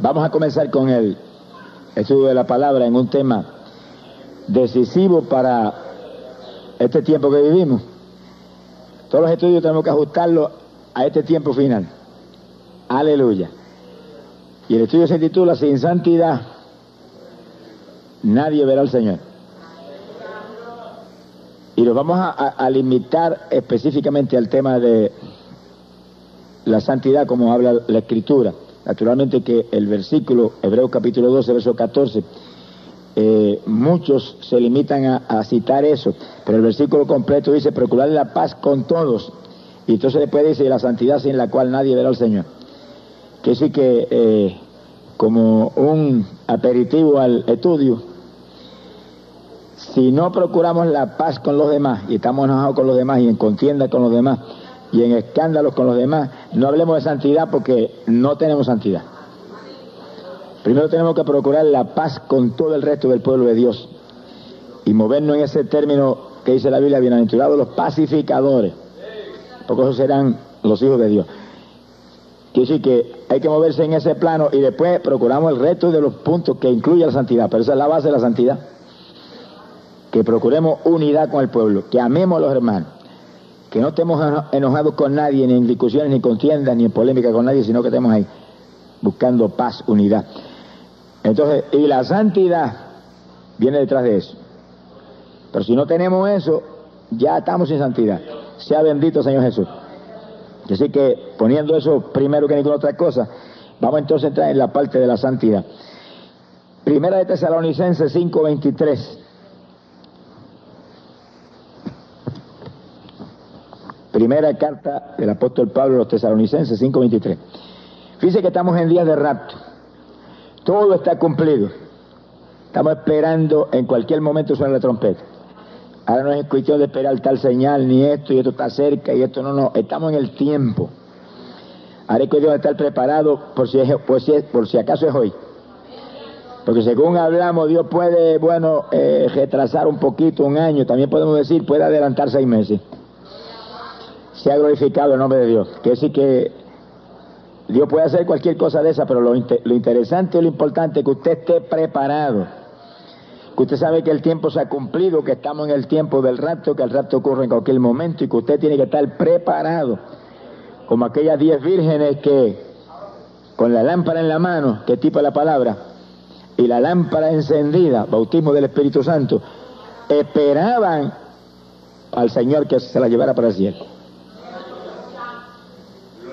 Vamos a comenzar con el estudio de la palabra en un tema decisivo para este tiempo que vivimos. Todos los estudios tenemos que ajustarlos a este tiempo final. Aleluya. Y el estudio se titula Sin santidad, nadie verá al Señor. Y nos vamos a, limitar específicamente al tema de la santidad, como habla la Escritura. Naturalmente que el versículo, Hebreo capítulo 12, verso 14, eh, muchos se limitan a, citar eso, pero el versículo completo dice, procurar la paz con todos. Y entonces después dice, la santidad sin la cual nadie verá al Señor. Que sí que, eh, como un aperitivo al estudio, si no procuramos la paz con los demás y estamos enojados con los demás y en contienda con los demás y en escándalos con los demás, no hablemos de santidad porque no tenemos santidad. Primero tenemos que procurar la paz con todo el resto del pueblo de Dios y movernos en ese término que dice la Biblia, bienaventurados los pacificadores, porque esos serán los hijos de Dios. Quiere decir que hay que moverse en ese plano y después procuramos el resto de los puntos que incluye la santidad, pero esa es la base de la santidad. Que procuremos unidad con el pueblo, que amemos a los hermanos, que no estemos enojados con nadie, ni en discusiones, ni contiendas, ni en polémica con nadie, sino que estemos ahí buscando paz, unidad. Entonces, y la santidad viene detrás de eso. Pero si no tenemos eso, ya estamos sin santidad. Sea bendito Señor Jesús. Así que poniendo eso primero que ninguna otra cosa, vamos entonces a entrar en la parte de la santidad. Primera de Tesalonicenses 5:23. Primera carta del apóstol Pablo a los Tesalonicenses 5:23. Fíjense que estamos en días de rapto. Todo está cumplido. Estamos esperando en cualquier momento suena la trompeta. Ahora no es cuestión de esperar tal señal, ni esto, y esto está cerca, y esto no, no. Estamos en el tiempo. Ahora es cuestión de estar preparado por si, por si, por si acaso es hoy. Porque según hablamos, Dios puede, bueno, eh, retrasar un poquito, un año, también podemos decir, puede adelantar seis meses. Se ha glorificado el nombre de Dios. Quiere decir que Dios puede hacer cualquier cosa de esa, pero lo, interesante y lo importante es que usted esté preparado. Que usted sabe que el tiempo se ha cumplido, que estamos en el tiempo del rapto, que el rapto ocurre en cualquier momento y que usted tiene que estar preparado. Como aquellas diez vírgenes que con la lámpara en la mano, que tipo la palabra, y la lámpara encendida, bautismo del Espíritu Santo, esperaban al Señor que se la llevara para el cielo.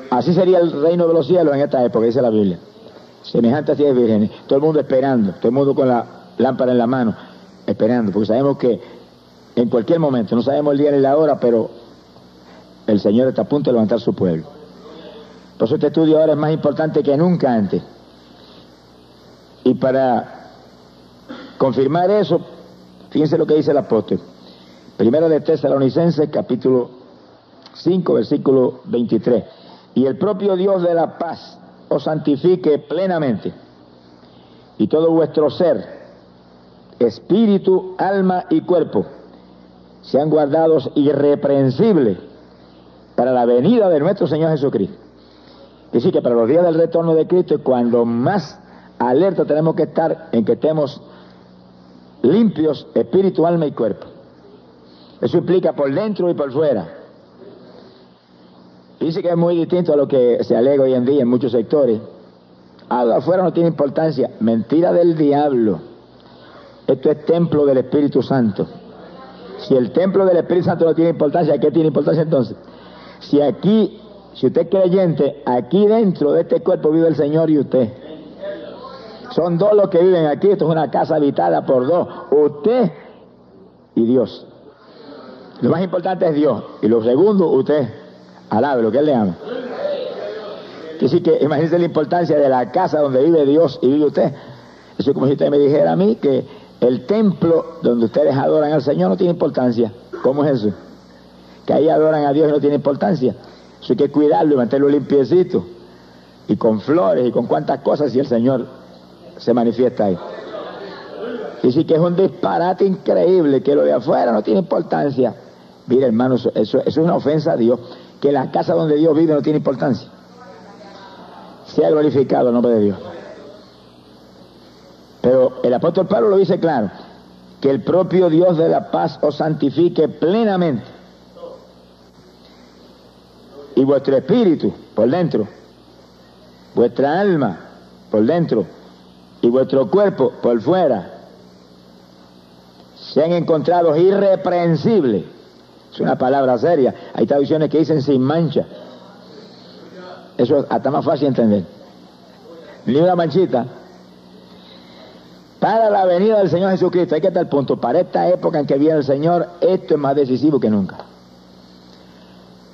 Así sería el reino de los cielos en esta época, dice la Biblia. Semejante a diez vírgenes. Todo el mundo esperando, todo el mundo con la lámpara en la mano, esperando, porque sabemos que en cualquier momento, no sabemos el día ni la hora, pero el Señor está a punto de levantar su pueblo. Por eso este estudio ahora es más importante que nunca antes. Y para confirmar eso, fíjense lo que dice el apóstol. Primero de Tesalonicenses, capítulo 5, versículo 23 y el propio Dios de la paz os santifique plenamente y todo vuestro ser, espíritu, alma y cuerpo sean guardados irreprensibles para la venida de nuestro Señor Jesucristo. Es decir, que para los días del retorno de Cristo, cuando más alerta tenemos que estar en que estemos limpios, espíritu, alma y cuerpo. Eso implica por dentro y por fuera. Dice que es muy distinto a lo que se alega hoy en día en muchos sectores. Algo afuera no tiene importancia. Mentira del diablo. Esto es templo del Espíritu Santo. Si el templo del Espíritu Santo no tiene importancia, ¿qué tiene importancia entonces? Si aquí, si usted es creyente, aquí dentro de este cuerpo vive el Señor y usted. Son dos los que viven aquí. Esto es una casa habitada por dos. Usted y Dios. Lo más importante es Dios. Y lo segundo, usted. Alabe lo que Él le ama. Así que imagínense la importancia de la casa donde vive Dios y vive usted. Eso es como si usted me dijera a mí que el templo donde ustedes adoran al Señor no tiene importancia. ¿Cómo es eso? Que ahí adoran a Dios y no tiene importancia. Eso hay que cuidarlo y mantenerlo limpiecito. Y con flores y con cuantas cosas y el Señor se manifiesta ahí. Y sí que es un disparate increíble que lo de afuera no tiene importancia. Mira, hermanos, eso, eso es una ofensa a Dios que la casa donde Dios vive no tiene importancia. Sea glorificado el nombre de Dios. el apóstol Pablo lo dice claro, que el propio Dios de la paz os santifique plenamente. Y vuestro espíritu por dentro, vuestra alma por dentro y vuestro cuerpo por fuera sean encontrados irreprensibles. Es una palabra seria. Hay traducciones que dicen sin mancha. Eso es hasta más fácil de entender. Ni una manchita para la venida del Señor Jesucristo. Hay que estar punto. Para esta época en que viene el Señor, esto es más decisivo que nunca.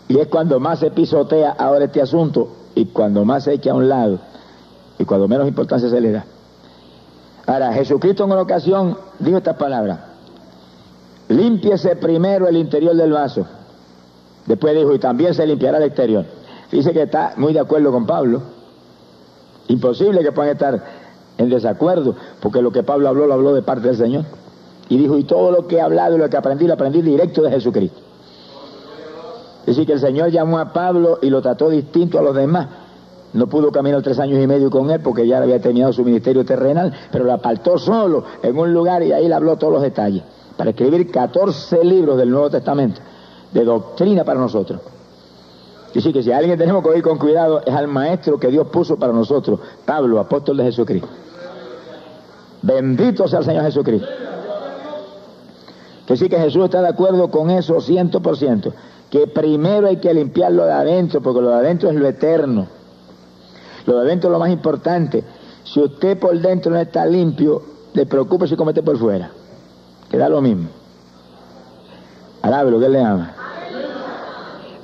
Y es cuando más se pisotea ahora este asunto y cuando más se echa a un lado y cuando menos importancia se le da. Ahora, Jesucristo en una ocasión dijo estas palabras. Límpiese primero el interior del vaso. Después dijo, y también se limpiará el exterior. Dice que está muy de acuerdo con Pablo. Imposible que puedan estar en desacuerdo, porque lo que Pablo habló lo habló de parte del Señor. Y dijo, y todo lo que he hablado y lo que aprendí, lo aprendí directo de Jesucristo. Es decir, que el Señor llamó a Pablo y lo trató distinto a los demás. No pudo caminar tres años y medio con él porque ya había terminado su ministerio terrenal, pero lo apartó solo en un lugar y ahí le habló todos los detalles, para escribir 14 libros del Nuevo Testamento, de doctrina para nosotros. Y sí que si alguien tenemos que oír con cuidado es al maestro que Dios puso para nosotros, Pablo, apóstol de Jesucristo. Bendito sea el Señor Jesucristo. Que sí que Jesús está de acuerdo con eso ciento por ciento. Que primero hay que limpiarlo de adentro, porque lo de adentro es lo eterno. Lo de adentro es lo más importante. Si usted por dentro no está limpio, le preocupe si comete por fuera. Queda lo mismo. Alabe lo que le ama.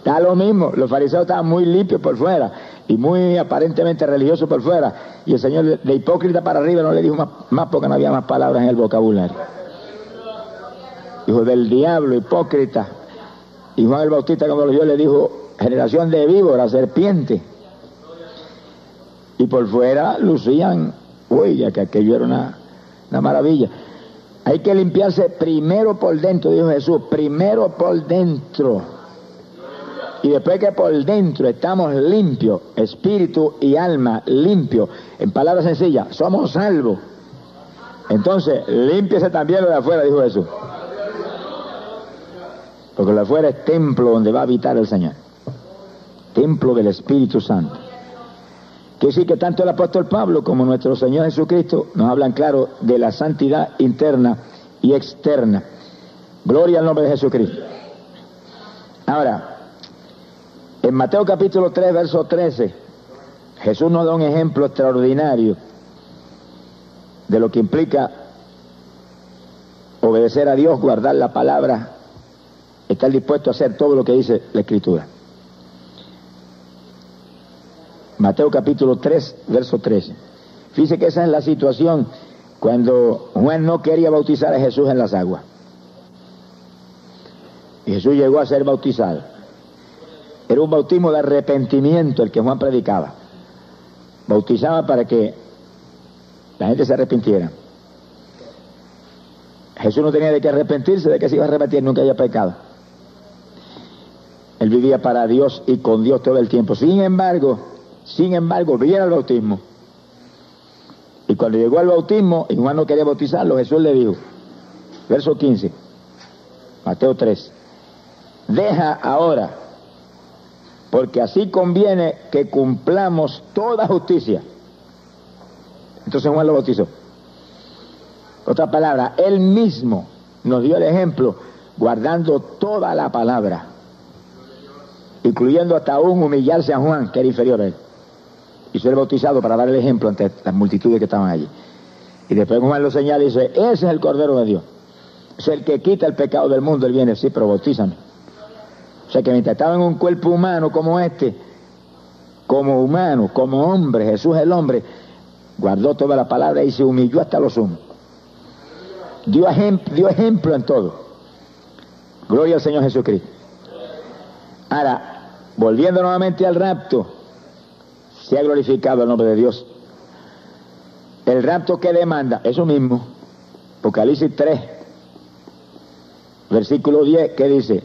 Da lo mismo. Los fariseos estaban muy limpios por fuera y muy aparentemente religiosos por fuera. Y el Señor de hipócrita para arriba no le dijo más, porque no había más palabras en el vocabulario. Hijo del diablo, hipócrita. Y Juan el Bautista cuando lo vio le dijo, generación de víbora, serpiente. Y por fuera lucían, uy, que aquello era una, una maravilla. Hay que limpiarse primero por dentro, dijo Jesús, primero por dentro y después que por dentro estamos limpios, espíritu y alma limpios, en palabras sencillas, somos salvos. Entonces, límpiese también lo de afuera, dijo Jesús. Porque lo de afuera es templo donde va a habitar el Señor. Templo del Espíritu Santo. Que sí que tanto el apóstol Pablo como nuestro Señor Jesucristo nos hablan claro de la santidad interna y externa. Gloria al nombre de Jesucristo. Ahora, en Mateo capítulo 3, verso 13, Jesús nos da un ejemplo extraordinario de lo que implica obedecer a Dios, guardar la palabra, estar dispuesto a hacer todo lo que dice la Escritura. Mateo capítulo 3, verso 13. Fíjese que esa es la situación cuando Juan no quería bautizar a Jesús en las aguas. Y Jesús llegó a ser bautizado. Era un bautismo de arrepentimiento el que Juan predicaba. Bautizaba para que la gente se arrepintiera. Jesús no tenía de qué arrepentirse, de que se iba a arrepentir, nunca había pecado. Él vivía para Dios y con Dios todo el tiempo. Sin embargo, sin embargo, viene el bautismo. Y cuando llegó al bautismo, y Juan no quería bautizarlo, Jesús le dijo, verso 15, Mateo 3, deja ahora porque así conviene que cumplamos toda justicia. Entonces Juan lo bautizó. Otra palabra, él mismo nos dio el ejemplo guardando toda la palabra, incluyendo hasta aún humillarse a Juan, que era inferior a él, y ser bautizado para dar el ejemplo ante las multitudes que estaban allí. Y después Juan lo señala y dice, ese es el Cordero de Dios, es el que quita el pecado del mundo, él viene, sí, pero bautízame. O sea que mientras estaba en un cuerpo humano como este, como humano, como hombre, Jesús el hombre, guardó toda la palabra y se humilló hasta lo sumo. Dio, ejemplo en todo. Gloria al Señor Jesucristo. Ahora, volviendo nuevamente al rapto, se ha glorificado el nombre de Dios. El rapto que demanda, eso mismo, Apocalipsis 3, versículo 10, que dice,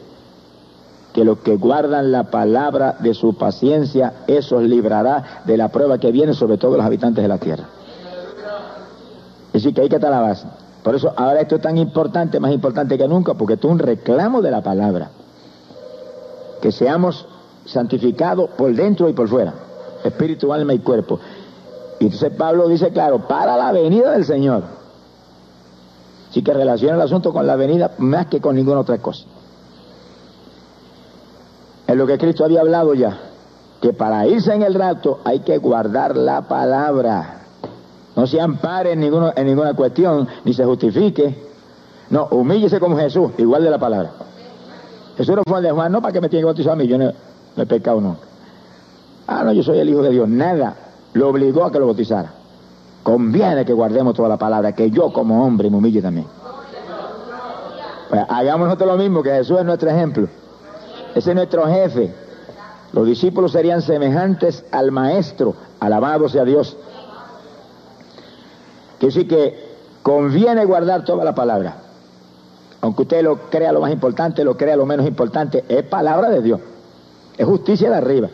que los que guardan la palabra de su paciencia, esos librará de la prueba que viene sobre todos los habitantes de la tierra. Es decir, que ahí que está la base. Por eso ahora esto es tan importante, más importante que nunca, porque esto es un reclamo de la palabra. Que seamos santificados por dentro y por fuera, espíritu, alma y cuerpo. Y entonces Pablo dice, claro, para la venida del Señor. Así que relaciona el asunto con la venida más que con ninguna otra cosa. En lo que Cristo había hablado ya, que para irse en el rato hay que guardar la palabra. No se ampare en, en ninguna cuestión, ni se justifique. No, humíllese como Jesús, igual de la palabra. Jesús no fue de Juan, no para que me tiene que bautizar a mí, yo no, he pecado nunca. Ah, no, yo soy el Hijo de Dios. Nada lo obligó a que lo bautizara. Conviene que guardemos toda la palabra, que yo como hombre me humille también. Pues hagamos nosotros lo mismo, que Jesús es nuestro ejemplo. Ese es nuestro jefe. Los discípulos serían semejantes al Maestro, alabado sea Dios. Que sí que conviene guardar toda la palabra. Aunque usted lo crea lo más importante, lo crea lo menos importante, es palabra de Dios. Es justicia de arriba.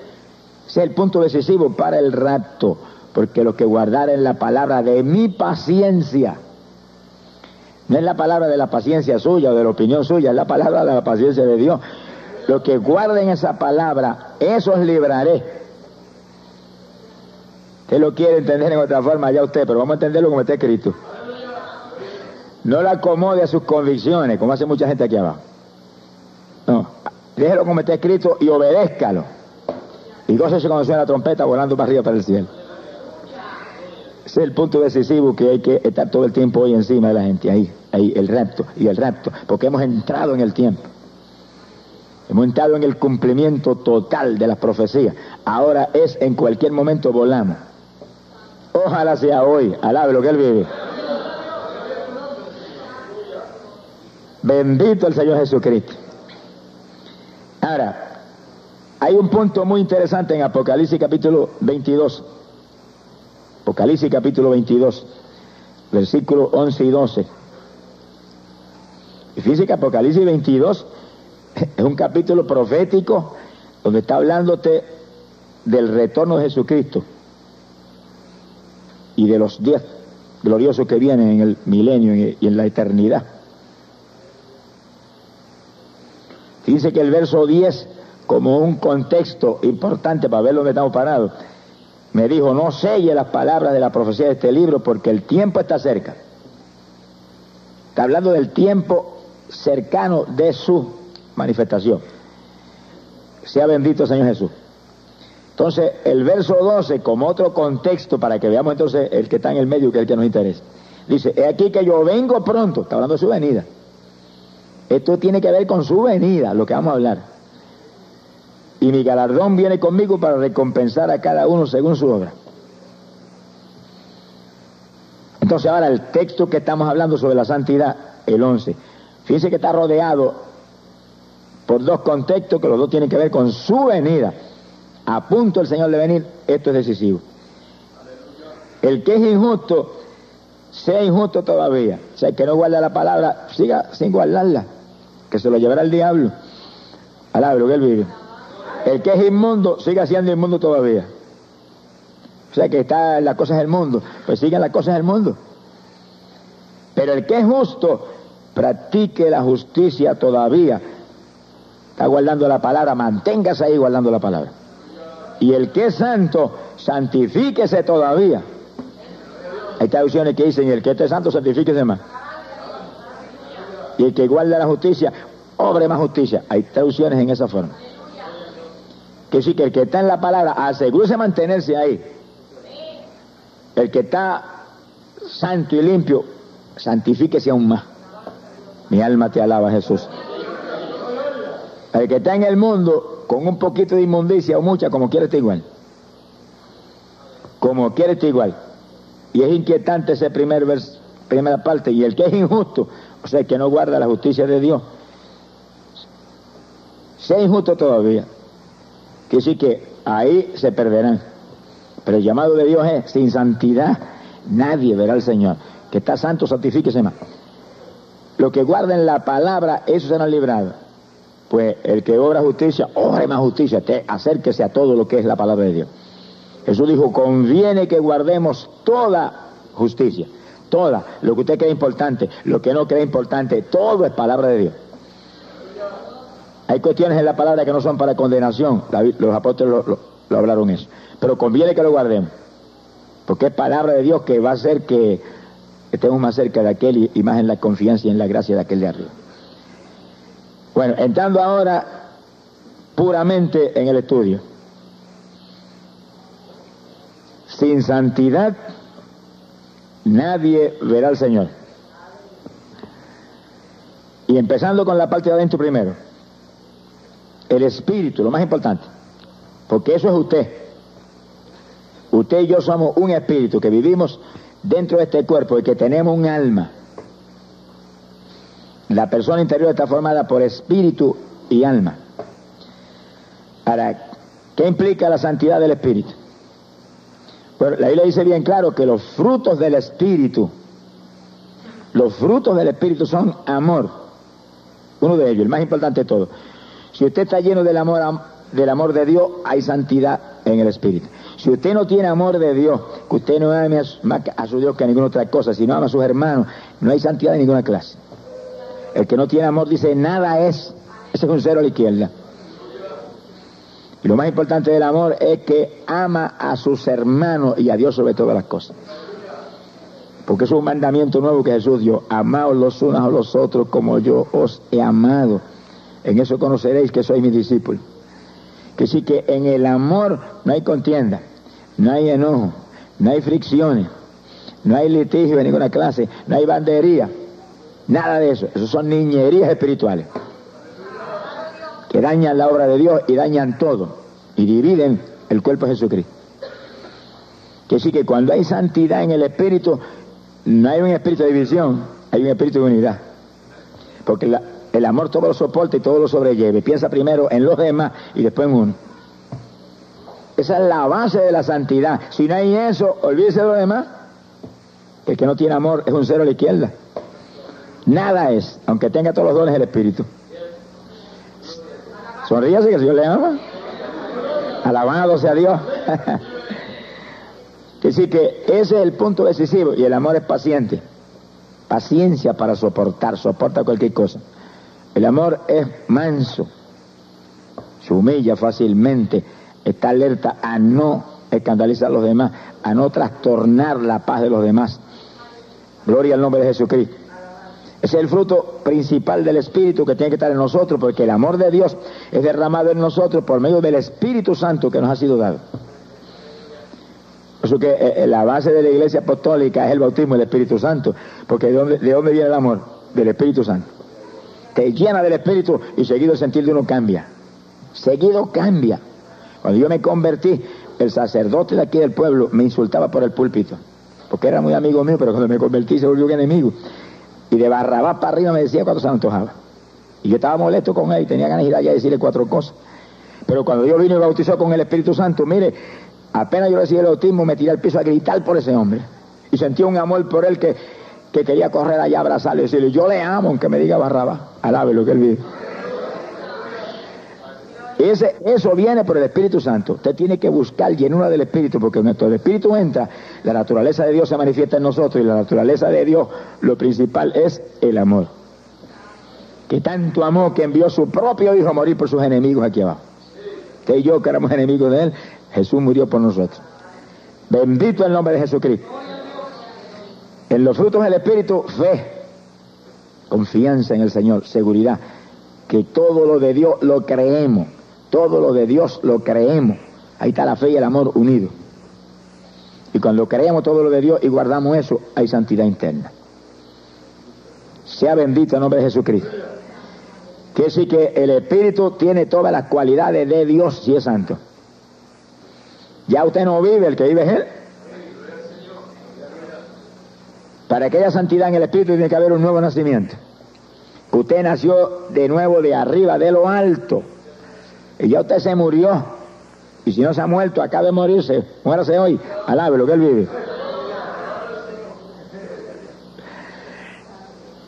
Ese es el punto decisivo para el rapto. Porque lo que guardar es la palabra de mi paciencia. No es la palabra de la paciencia suya o de la opinión suya, es la palabra de la paciencia de Dios. Lo que guarden esa palabra, esos libraré. Usted lo quiere entender en otra forma, ya usted, pero vamos a entenderlo como está escrito. No la acomode a sus convicciones, como hace mucha gente aquí abajo. No, déjelo como está escrito y obedézcalo. Y gócese cuando suena la trompeta volando para arriba para el cielo. Ese es el punto decisivo que hay que estar todo el tiempo hoy encima de la gente, ahí, ahí, el rapto y el rapto, porque hemos entrado en el tiempo. Hemos entrado en el cumplimiento total de las profecías. Ahora es en cualquier momento volamos. Ojalá sea hoy, alabe lo que Él vive. Bendito el Señor Jesucristo. Ahora, hay un punto muy interesante en Apocalipsis capítulo 22. Apocalipsis capítulo 22, versículos 11 y 12. Y fíjese que Apocalipsis 22 es un capítulo profético donde está hablándote del retorno de Jesucristo y de los días gloriosos que vienen en el milenio y en la eternidad. Dice que el verso 10, como un contexto importante para ver dónde estamos parados, me dijo, no selle las palabras de la profecía de este libro porque el tiempo está cerca. Está hablando del tiempo cercano de su manifestación. Sea bendito Señor Jesús. Entonces, el verso 12, como otro contexto, para que veamos entonces el que está en el medio, que es el que nos interesa. Dice, he aquí que yo vengo pronto, está hablando de su venida. Esto tiene que ver con su venida, lo que vamos a hablar. Y mi galardón viene conmigo para recompensar a cada uno según su obra. Entonces ahora el texto que estamos hablando sobre la santidad, el 11. Fíjense que está rodeado por dos contextos que los dos tienen que ver con su venida a punto el Señor de venir, esto es decisivo. El que es injusto, sea injusto todavía. O sea, el que no guarda la palabra, siga sin guardarla, que se lo llevará el diablo. Alabe lo que él vive. El que es inmundo, siga siendo inmundo todavía. O sea, que está las cosas del mundo, pues sigan las cosas del mundo. Pero el que es justo, practique la justicia todavía. Está guardando la palabra, manténgase ahí guardando la palabra. Y el que es santo, santifíquese todavía. Hay traducciones que dicen, el que esté santo, santifíquese más. Y el que guarda la justicia, obre más justicia. Hay traducciones en esa forma. Que sí, que el que está en la palabra, asegúrese mantenerse ahí. El que está santo y limpio, santifíquese aún más. Mi alma te alaba, Jesús. El que está en el mundo, con un poquito de inmundicia o mucha, como quiere estar igual. Como quiere estar igual. Y es inquietante ese primer vers, primera parte. Y el que es injusto, o sea, el que no guarda la justicia de Dios, sea injusto todavía. Que sí que ahí se perderán. Pero el llamado de Dios es, sin santidad, nadie verá al Señor. Que está santo, santifíquese más. Lo que guarden la palabra, eso será librado pues el que obra justicia, obre más justicia, te acérquese a todo lo que es la palabra de Dios. Jesús dijo, conviene que guardemos toda justicia, toda, lo que usted cree importante, lo que no cree importante, todo es palabra de Dios. Hay cuestiones en la palabra que no son para condenación, los apóstoles lo, hablaron eso, pero conviene que lo guardemos, porque es palabra de Dios que va a hacer que estemos más cerca de aquel y, más en la confianza y en la gracia de aquel de arriba. Bueno, entrando ahora puramente en el estudio. Sin santidad nadie verá al Señor. Y empezando con la parte de adentro primero. El espíritu, lo más importante. Porque eso es usted. Usted y yo somos un espíritu que vivimos dentro de este cuerpo y que tenemos un alma. La persona interior está formada por espíritu y alma. Ahora, ¿qué implica la santidad del espíritu? Bueno, la Biblia dice bien claro que los frutos del Espíritu, los frutos del Espíritu son amor. Uno de ellos, el más importante de todo. Si usted está lleno del amor, del amor de Dios, hay santidad en el Espíritu. Si usted no tiene amor de Dios, que usted no ama más a su Dios que a ninguna otra cosa, si no ama a sus hermanos, no hay santidad de ninguna clase. El que no tiene amor dice, nada es. Ese es un cero a la izquierda. Y lo más importante del amor es que ama a sus hermanos y a Dios sobre todas las cosas. Porque es un mandamiento nuevo que Jesús dio. Amaos los unos a los otros como yo os he amado. En eso conoceréis que soy mi discípulo. Que sí que en el amor no hay contienda, no hay enojo, no hay fricciones, no hay litigio de ninguna clase, no hay bandería, nada de eso. Eso son niñerías espirituales que dañan la obra de Dios y dañan todo y dividen el cuerpo de Jesucristo. Que sí que cuando hay santidad en el espíritu, no hay un espíritu de división, hay un espíritu de unidad. Porque el amor todo lo soporta y todo lo sobrelleve. Piensa primero en los demás y después en uno. Esa es la base de la santidad. Si no hay eso, olvídese de lo demás. El que no tiene amor es un cero a la izquierda. Nada es, aunque tenga todos los dones del Espíritu. Sonríase que el Señor le ama. Alabado sea Dios. Así que ese es el punto decisivo y el amor es paciente. Paciencia para soportar, soporta cualquier cosa. El amor es manso, se humilla fácilmente, está alerta a no escandalizar a los demás, a no trastornar la paz de los demás. Gloria al nombre de Jesucristo. Es el fruto principal del Espíritu que tiene que estar en nosotros, porque el amor de Dios es derramado en nosotros por medio del Espíritu Santo que nos ha sido dado. Por eso que eh, eh, la base de la iglesia apostólica es el bautismo del Espíritu Santo, porque ¿de dónde, ¿de dónde viene el amor? Del Espíritu Santo. Te llena del Espíritu y seguido el sentir de uno cambia. Seguido cambia. Cuando yo me convertí, el sacerdote de aquí del pueblo me insultaba por el púlpito, porque era muy amigo mío, pero cuando me convertí se volvió un enemigo. Y de Barrabás para arriba me decía cuando se antojaba. Y yo estaba molesto con él y tenía ganas de ir allá a decirle cuatro cosas. Pero cuando yo vine y bautizó con el Espíritu Santo, mire, apenas yo recibí el bautismo, me tiré al piso a gritar por ese hombre. Y sentí un amor por él que, que quería correr allá a abrazarle y decirle, yo le amo, aunque me diga Barrabás. Alabe lo que él vive. Eso viene por el Espíritu Santo. Usted tiene que buscar llenura del Espíritu, porque cuando el Espíritu entra, la naturaleza de Dios se manifiesta en nosotros y la naturaleza de Dios, lo principal es el amor. Que tanto amó que envió su propio Hijo a morir por sus enemigos aquí abajo. Usted y yo que éramos enemigos de Él, Jesús murió por nosotros. Bendito el nombre de Jesucristo. En los frutos del Espíritu, fe, confianza en el Señor, seguridad, que todo lo de Dios lo creemos todo lo de Dios lo creemos. Ahí está la fe y el amor unidos. Y cuando creemos todo lo de Dios y guardamos eso, hay santidad interna. Sea bendito el nombre de Jesucristo. Que decir que el Espíritu tiene todas las cualidades de Dios si es santo. Ya usted no vive, el que vive es Él. Para que haya santidad en el Espíritu tiene que haber un nuevo nacimiento. Usted nació de nuevo de arriba, de lo alto. Y ya usted se murió. Y si no se ha muerto, acaba de morirse. Muérase hoy. Alabe lo que él vive.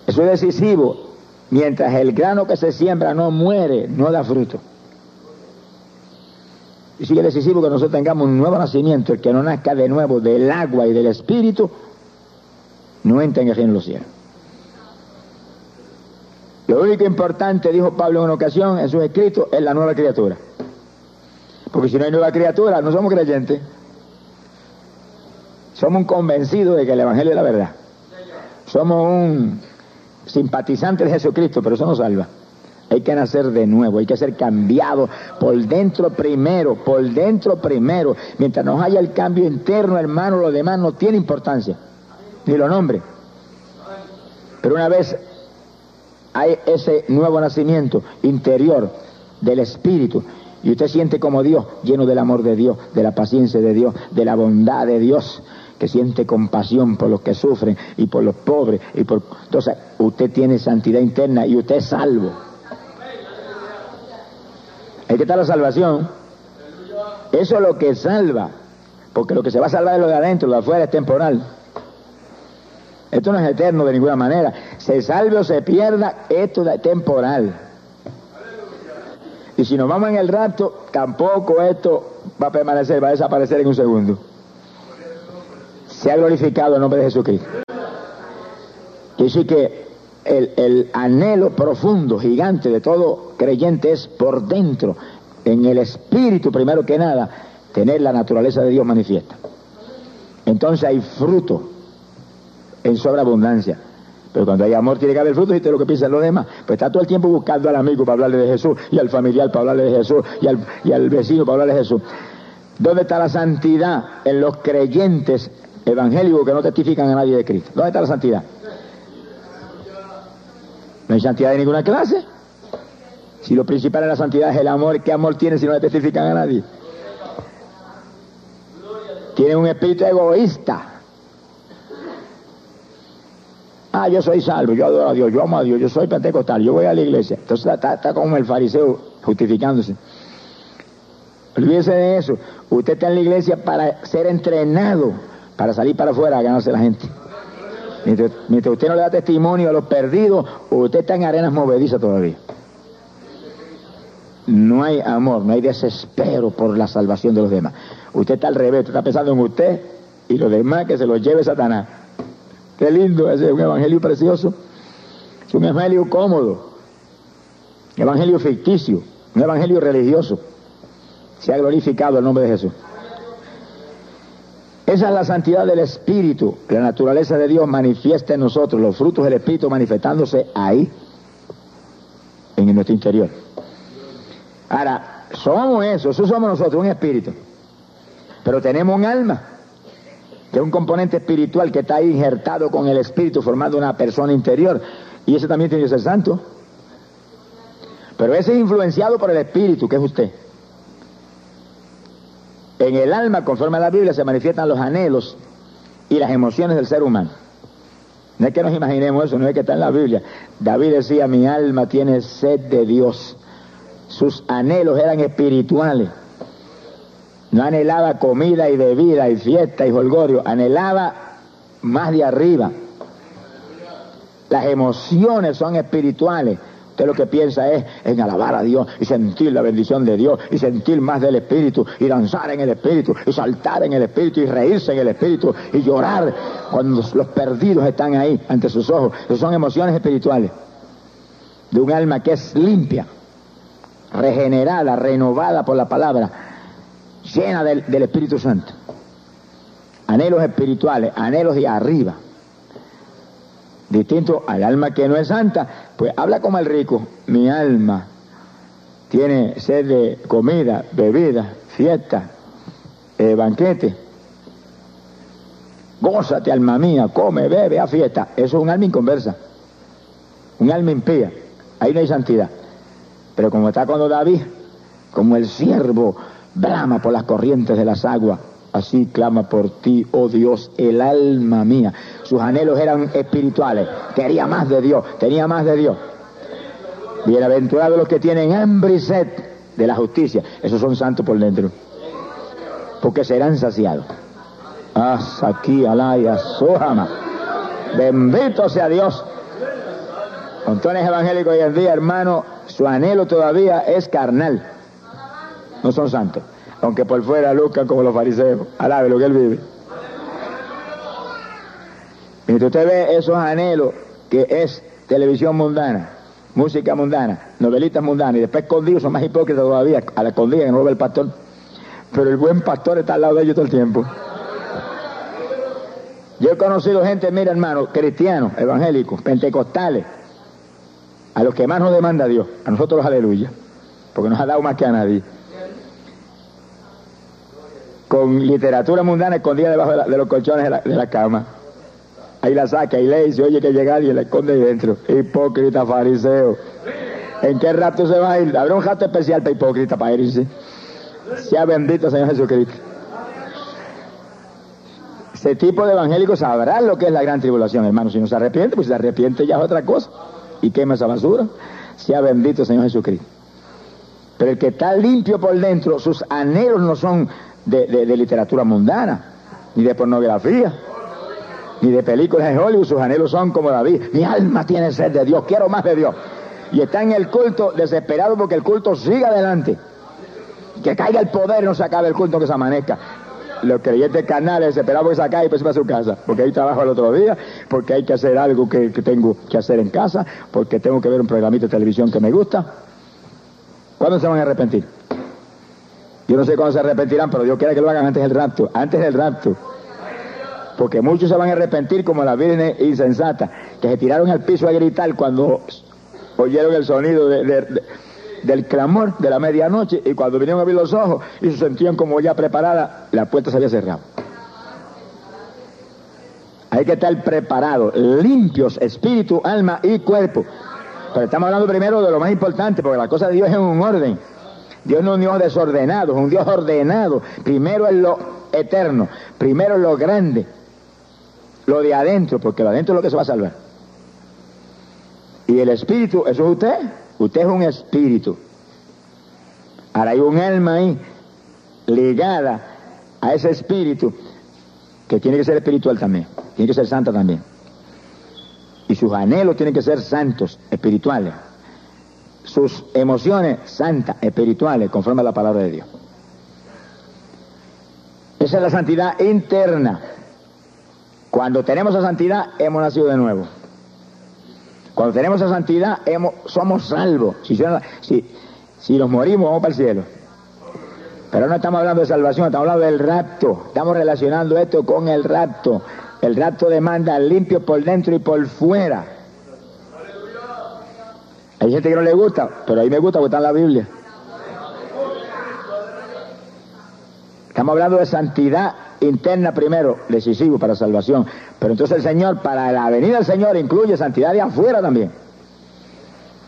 Eso es decisivo. Mientras el grano que se siembra no muere, no da fruto. Y sigue decisivo que nosotros tengamos un nuevo nacimiento, el que no nazca de nuevo del agua y del espíritu, no entran en los cielos. Lo único importante, dijo Pablo en una ocasión en sus escritos, es la nueva criatura. Porque si no hay nueva criatura, no somos creyentes. Somos un convencido de que el Evangelio es la verdad. Somos un simpatizante de Jesucristo, pero eso no salva. Hay que nacer de nuevo, hay que ser cambiado por dentro primero, por dentro primero. Mientras no haya el cambio interno, hermano, lo demás no tiene importancia, ni lo nombre. Pero una vez hay ese nuevo nacimiento interior del Espíritu, y usted siente como Dios, lleno del amor de Dios, de la paciencia de Dios, de la bondad de Dios, que siente compasión por los que sufren y por los pobres y por entonces usted tiene santidad interna y usted es salvo. Hay que estar la salvación. Eso es lo que salva. Porque lo que se va a salvar es lo de adentro, lo de afuera es temporal. Esto no es eterno de ninguna manera. Se salve o se pierda, esto es temporal. Y si nos vamos en el rapto, tampoco esto va a permanecer, va a desaparecer en un segundo. Se ha glorificado el nombre de Jesucristo. Y sí que el, anhelo profundo, gigante de todo creyente es por dentro, en el espíritu primero que nada, tener la naturaleza de Dios manifiesta. Entonces hay fruto en sobreabundancia. Pero cuando hay amor tiene que haber fruto y te lo que piensan los demás. Pues está todo el tiempo buscando al amigo para hablarle de Jesús y al familiar para hablarle de Jesús y al, y al vecino para hablarle de Jesús. ¿Dónde está la santidad en los creyentes evangélicos que no testifican a nadie de Cristo? ¿Dónde está la santidad? No hay santidad de ninguna clase. Si lo principal en la santidad es el amor, ¿qué amor tiene si no le testifican a nadie? Tienen un espíritu egoísta. Ah, yo soy salvo, yo adoro a Dios, yo amo a Dios, yo soy pentecostal, yo voy a la iglesia. Entonces está, está como el fariseo justificándose. Olvídese de eso. Usted está en la iglesia para ser entrenado, para salir para afuera a ganarse la gente. Mientras, usted no le da testimonio a los perdidos, usted está en arenas movedizas todavía. No hay amor, no hay desespero por la salvación de los demás. Usted está al revés, está pensando en usted y los demás que se los lleve Satanás. Qué lindo, ese es un evangelio precioso. Es un evangelio cómodo, un evangelio ficticio, un evangelio religioso. Se ha glorificado el nombre de Jesús. Esa es la santidad del Espíritu. La naturaleza de Dios manifiesta en nosotros, los frutos del Espíritu manifestándose ahí, en nuestro interior. Ahora, somos eso, eso somos nosotros, un espíritu. Pero tenemos un alma, que es un componente espiritual que está injertado con el espíritu, formando una persona interior. Y ese también tiene que ser santo. Pero ese es influenciado por el espíritu, que es usted. En el alma, conforme a la Biblia, se manifiestan los anhelos y las emociones del ser humano. No es que nos imaginemos eso, no es que está en la Biblia. David decía, mi alma tiene sed de Dios. Sus anhelos eran espirituales. No anhelaba comida y bebida y fiesta y holgorio, anhelaba más de arriba. Las emociones son espirituales lo que piensa es en alabar a Dios y sentir la bendición de Dios y sentir más del Espíritu y danzar en el Espíritu y saltar en el Espíritu y reírse en el Espíritu y llorar cuando los perdidos están ahí ante sus ojos. Esas son emociones espirituales de un alma que es limpia, regenerada, renovada por la palabra, llena del, Espíritu Santo. Anhelos espirituales, anhelos de arriba distinto al alma que no es santa, pues habla como el rico, mi alma tiene sed de comida, bebida, fiesta, eh, banquete. Gózate, alma mía, come, bebe, a fiesta. Eso es un alma inconversa, un alma impía. Ahí no hay santidad. Pero como está cuando David, como el siervo brama por las corrientes de las aguas, Así clama por ti, oh Dios, el alma mía. Sus anhelos eran espirituales. Quería más de Dios, tenía más de Dios. Bienaventurados los que tienen hambre y sed de la justicia. Esos son santos por dentro. Porque serán saciados. Haz aquí, alaya, sojama. Bendito sea Dios. Montones evangélicos hoy en día, hermano, su anhelo todavía es carnal. No son santos aunque por fuera luchan como los fariseos. Alabe lo que él vive. Mientras usted ve esos anhelos que es televisión mundana, música mundana, novelitas mundanas, y después escondidos son más hipócritas todavía, a la escondida que no lo ve el pastor. Pero el buen pastor está al lado de ellos todo el tiempo. Yo he conocido gente, mira hermano, cristianos, evangélicos, pentecostales, a los que más nos demanda Dios, a nosotros aleluya, porque nos ha dado más que a nadie. Con literatura mundana escondida debajo de, los colchones de la, cama. Ahí la saca y lee y se oye que llega alguien y la esconde ahí dentro. Hipócrita, fariseo. ¿En qué rato se va a ir? Habrá un rato especial para hipócrita para irse. Sea bendito Señor Jesucristo. Ese tipo de evangélicos sabrá lo que es la gran tribulación, hermano. Si no se arrepiente, pues se arrepiente ya es otra cosa. Y quema esa basura. Sea bendito Señor Jesucristo. Pero el que está limpio por dentro, sus anhelos no son de, de literatura mundana, ni de pornografía, ni de películas de Hollywood. Sus anhelos son como David. Mi alma tiene sed de Dios, quiero más de Dios. Y está en el culto desesperado porque el culto siga adelante que caiga el poder no se acabe el culto que se amanezca. Los creyentes carnales esperaban que se acabe y pues para su casa, porque hay trabajo el otro día, porque hay que hacer algo que, tengo que hacer en casa, porque tengo que ver un programita de televisión que me gusta. ¿Cuándo se van a arrepentir? Yo no sé cuándo se arrepentirán, pero Dios quiere que lo hagan antes del rapto, antes del rapto. Porque muchos se van a arrepentir como las vírgenes insensatas, que se tiraron al piso a gritar cuando oyeron el sonido de del clamor de la medianoche y cuando vinieron a abrir los ojos y se sentían como ya preparada, la puerta se había cerrado. Hay que estar preparados, limpios, espíritu, alma y cuerpo. Pero estamos hablando primero de lo más importante, porque la cosa de Dios es un orden. Dios no es un Dios desordenado, es un Dios ordenado. Primero es lo eterno, primero es lo grande, lo de adentro, porque lo de adentro es lo que se va a salvar. Y el espíritu, eso es usted. Usted es un espíritu. Ahora hay un alma ahí ligada a ese espíritu que tiene que ser espiritual también, tiene que ser santa también. Y sus anhelos tienen que ser santos, espirituales. Sus emociones santas, espirituales, conforme a la palabra de Dios. Esa es la santidad interna. Cuando tenemos esa santidad, hemos nacido de nuevo. Cuando tenemos esa santidad, somos salvos. Si, si, si nos morimos, vamos para el cielo. Pero no estamos hablando de salvación, estamos hablando del rapto. Estamos relacionando esto con el rapto. El rapto demanda limpio por dentro y por fuera. Hay gente que no le gusta, pero a mí me gusta porque está en la Biblia. Estamos hablando de santidad interna primero, decisivo para salvación. Pero entonces el Señor, para la venida del Señor, incluye santidad de afuera también.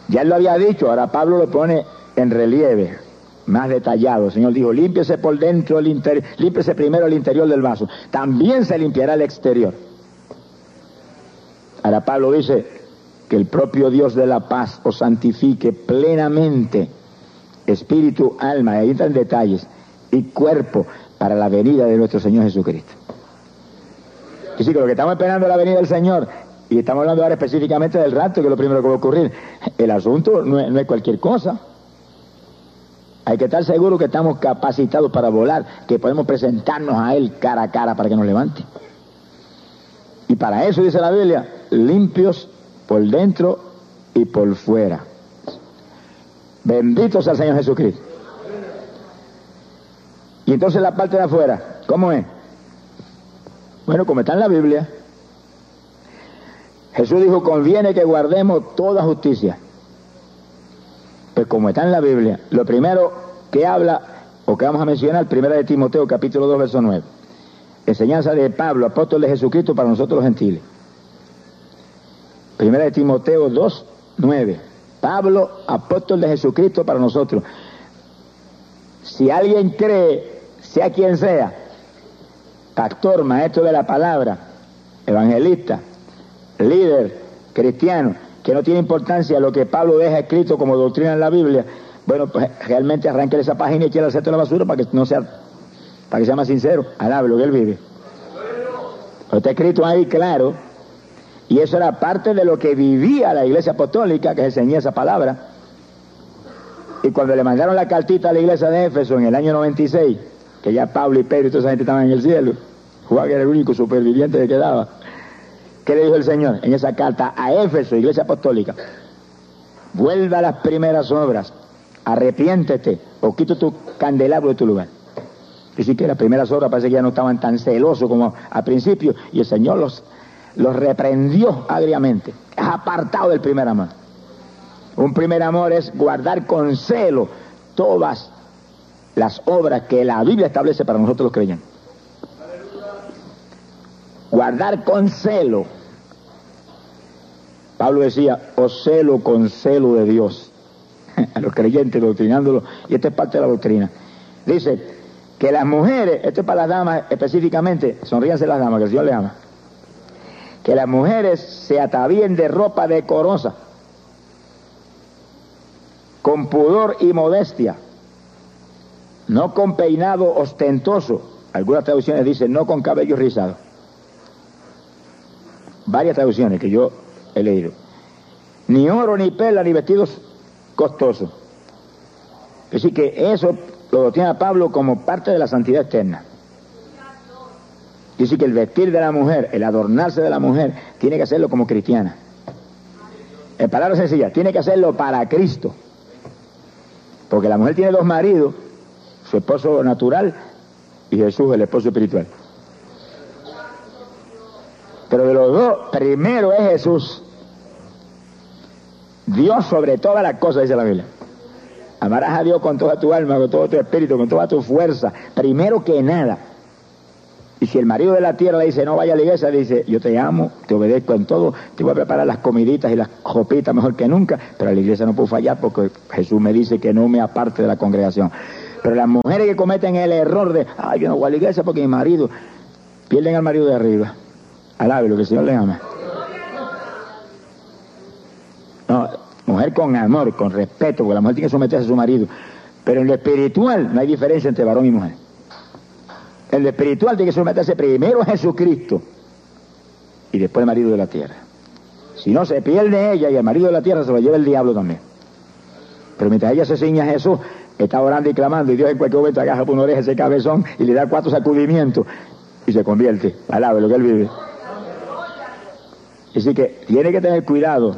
Ya él lo había dicho, ahora Pablo lo pone en relieve, más detallado. El Señor dijo, límpiese por dentro, el interior, límpiese primero el interior del vaso. También se limpiará el exterior. Ahora Pablo dice que el propio Dios de la paz os santifique plenamente, espíritu, alma, ahí están detalles, y cuerpo, para la venida de nuestro Señor Jesucristo. Y sí, que lo que estamos esperando es la venida del Señor, y estamos hablando ahora específicamente del rapto, que es lo primero que va a ocurrir. El asunto no es, cualquier cosa. Hay que estar seguro que estamos capacitados para volar, que podemos presentarnos a Él cara a cara para que nos levante. Y para eso dice la Biblia, limpios por dentro y por fuera. Benditos al Señor Jesucristo. Y entonces la parte de afuera, ¿cómo es? Bueno, como está en la Biblia, Jesús dijo, conviene que guardemos toda justicia. Pues como está en la Biblia, lo primero que habla, o que vamos a mencionar, primera de Timoteo, capítulo 2, verso 9. Enseñanza de Pablo, apóstol de Jesucristo para nosotros los gentiles. Primera de Timoteo 2, 9. Pablo, apóstol de Jesucristo para nosotros. Si alguien cree sea quien sea, pastor, maestro de la palabra, evangelista, líder, cristiano, que no tiene importancia lo que Pablo deja escrito como doctrina en la Biblia, bueno, pues realmente arranque esa página y el de la basura para que no sea, para que sea más sincero, alabe lo que él vive. está escrito ahí claro, y eso era parte de lo que vivía la iglesia apostólica, que se esa palabra. Y cuando le mandaron la cartita a la iglesia de Éfeso en el año 96, que ya Pablo y Pedro y toda esa gente estaban en el cielo. Juan era el único superviviente que quedaba. ¿Qué le dijo el Señor en esa carta a Éfeso, iglesia apostólica? Vuelva a las primeras obras, arrepiéntete o quito tu candelabro de tu lugar. Así que las primeras obras parece que ya no estaban tan celosos como al principio y el Señor los, los reprendió agriamente. Es apartado del primer amor. Un primer amor es guardar con celo todas las obras que la Biblia establece para nosotros los creyentes. Guardar con celo. Pablo decía, o celo con celo de Dios. A los creyentes doctrinándolo, y esta es parte de la doctrina. Dice que las mujeres, esto es para las damas específicamente, sonríanse las damas, que el Señor le ama. Que las mujeres se atavíen de ropa decorosa, con pudor y modestia, no con peinado ostentoso. Algunas traducciones dicen no con cabello rizado. Varias traducciones que yo he leído. Ni oro, ni perla, ni vestidos costosos. Decir, que eso lo tiene Pablo como parte de la santidad externa. Dice que el vestir de la mujer, el adornarse de la mujer, tiene que hacerlo como cristiana. En palabras sencillas, tiene que hacerlo para Cristo. Porque la mujer tiene dos maridos su esposo natural y Jesús el esposo espiritual. Pero de los dos, primero es Jesús. Dios sobre todas las cosas, dice la Biblia. Amarás a Dios con toda tu alma, con todo tu espíritu, con toda tu fuerza, primero que nada. Y si el marido de la tierra le dice, no vaya a la iglesia, dice, yo te amo, te obedezco en todo, te voy a preparar las comiditas y las copitas mejor que nunca, pero la iglesia no puedo fallar porque Jesús me dice que no me aparte de la congregación. Pero las mujeres que cometen el error de, ay, yo no voy a la iglesia porque mi marido, pierden al marido de arriba. Alabe lo que el Señor le ama. No, mujer con amor, con respeto, porque la mujer tiene que someterse a su marido. Pero en lo espiritual no hay diferencia entre varón y mujer. En lo espiritual tiene que someterse primero a Jesucristo y después el marido de la tierra. Si no, se pierde ella y el marido de la tierra se lo lleva el diablo también. Pero mientras ella se ciña a Jesús, está orando y clamando y Dios en cualquier momento agarra por una oreja ese cabezón y le da cuatro sacudimientos y se convierte al lado de lo que él vive. Así que tiene que tener cuidado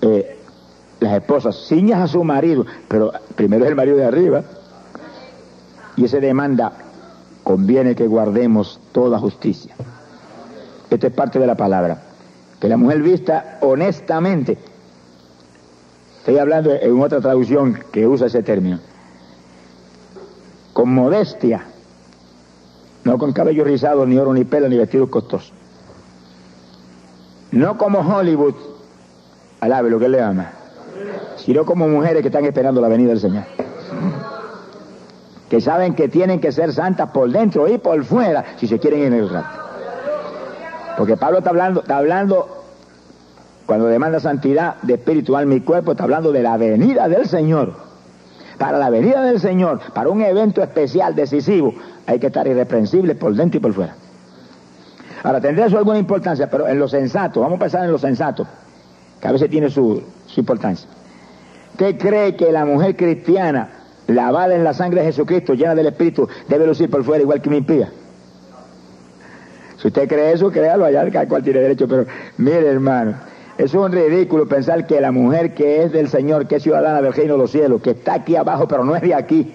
eh, las esposas, ciñas a su marido, pero primero es el marido de arriba y ese demanda conviene que guardemos toda justicia. Esta es parte de la palabra. Que la mujer vista honestamente Estoy hablando en otra traducción que usa ese término. Con modestia, no con cabello rizado, ni oro, ni pelo, ni vestidos costosos. No como Hollywood, alabe lo que él le ama, sino como mujeres que están esperando la venida del Señor. Que saben que tienen que ser santas por dentro y por fuera si se quieren ir en el rato. Porque Pablo está hablando, está hablando cuando demanda santidad de espíritu, alma y cuerpo, está hablando de la venida del Señor. Para la venida del Señor, para un evento especial, decisivo, hay que estar irreprensible por dentro y por fuera. Ahora, tendría eso alguna importancia, pero en lo sensato, vamos a pensar en lo sensato, que a veces tiene su, su importancia. ¿Qué cree que la mujer cristiana, lavada en la sangre de Jesucristo, llena del Espíritu, debe lucir por fuera igual que una impía? Si usted cree eso, créalo allá, cada cual tiene derecho, pero mire hermano, es un ridículo pensar que la mujer que es del Señor, que es ciudadana del reino de los cielos, que está aquí abajo, pero no es de aquí.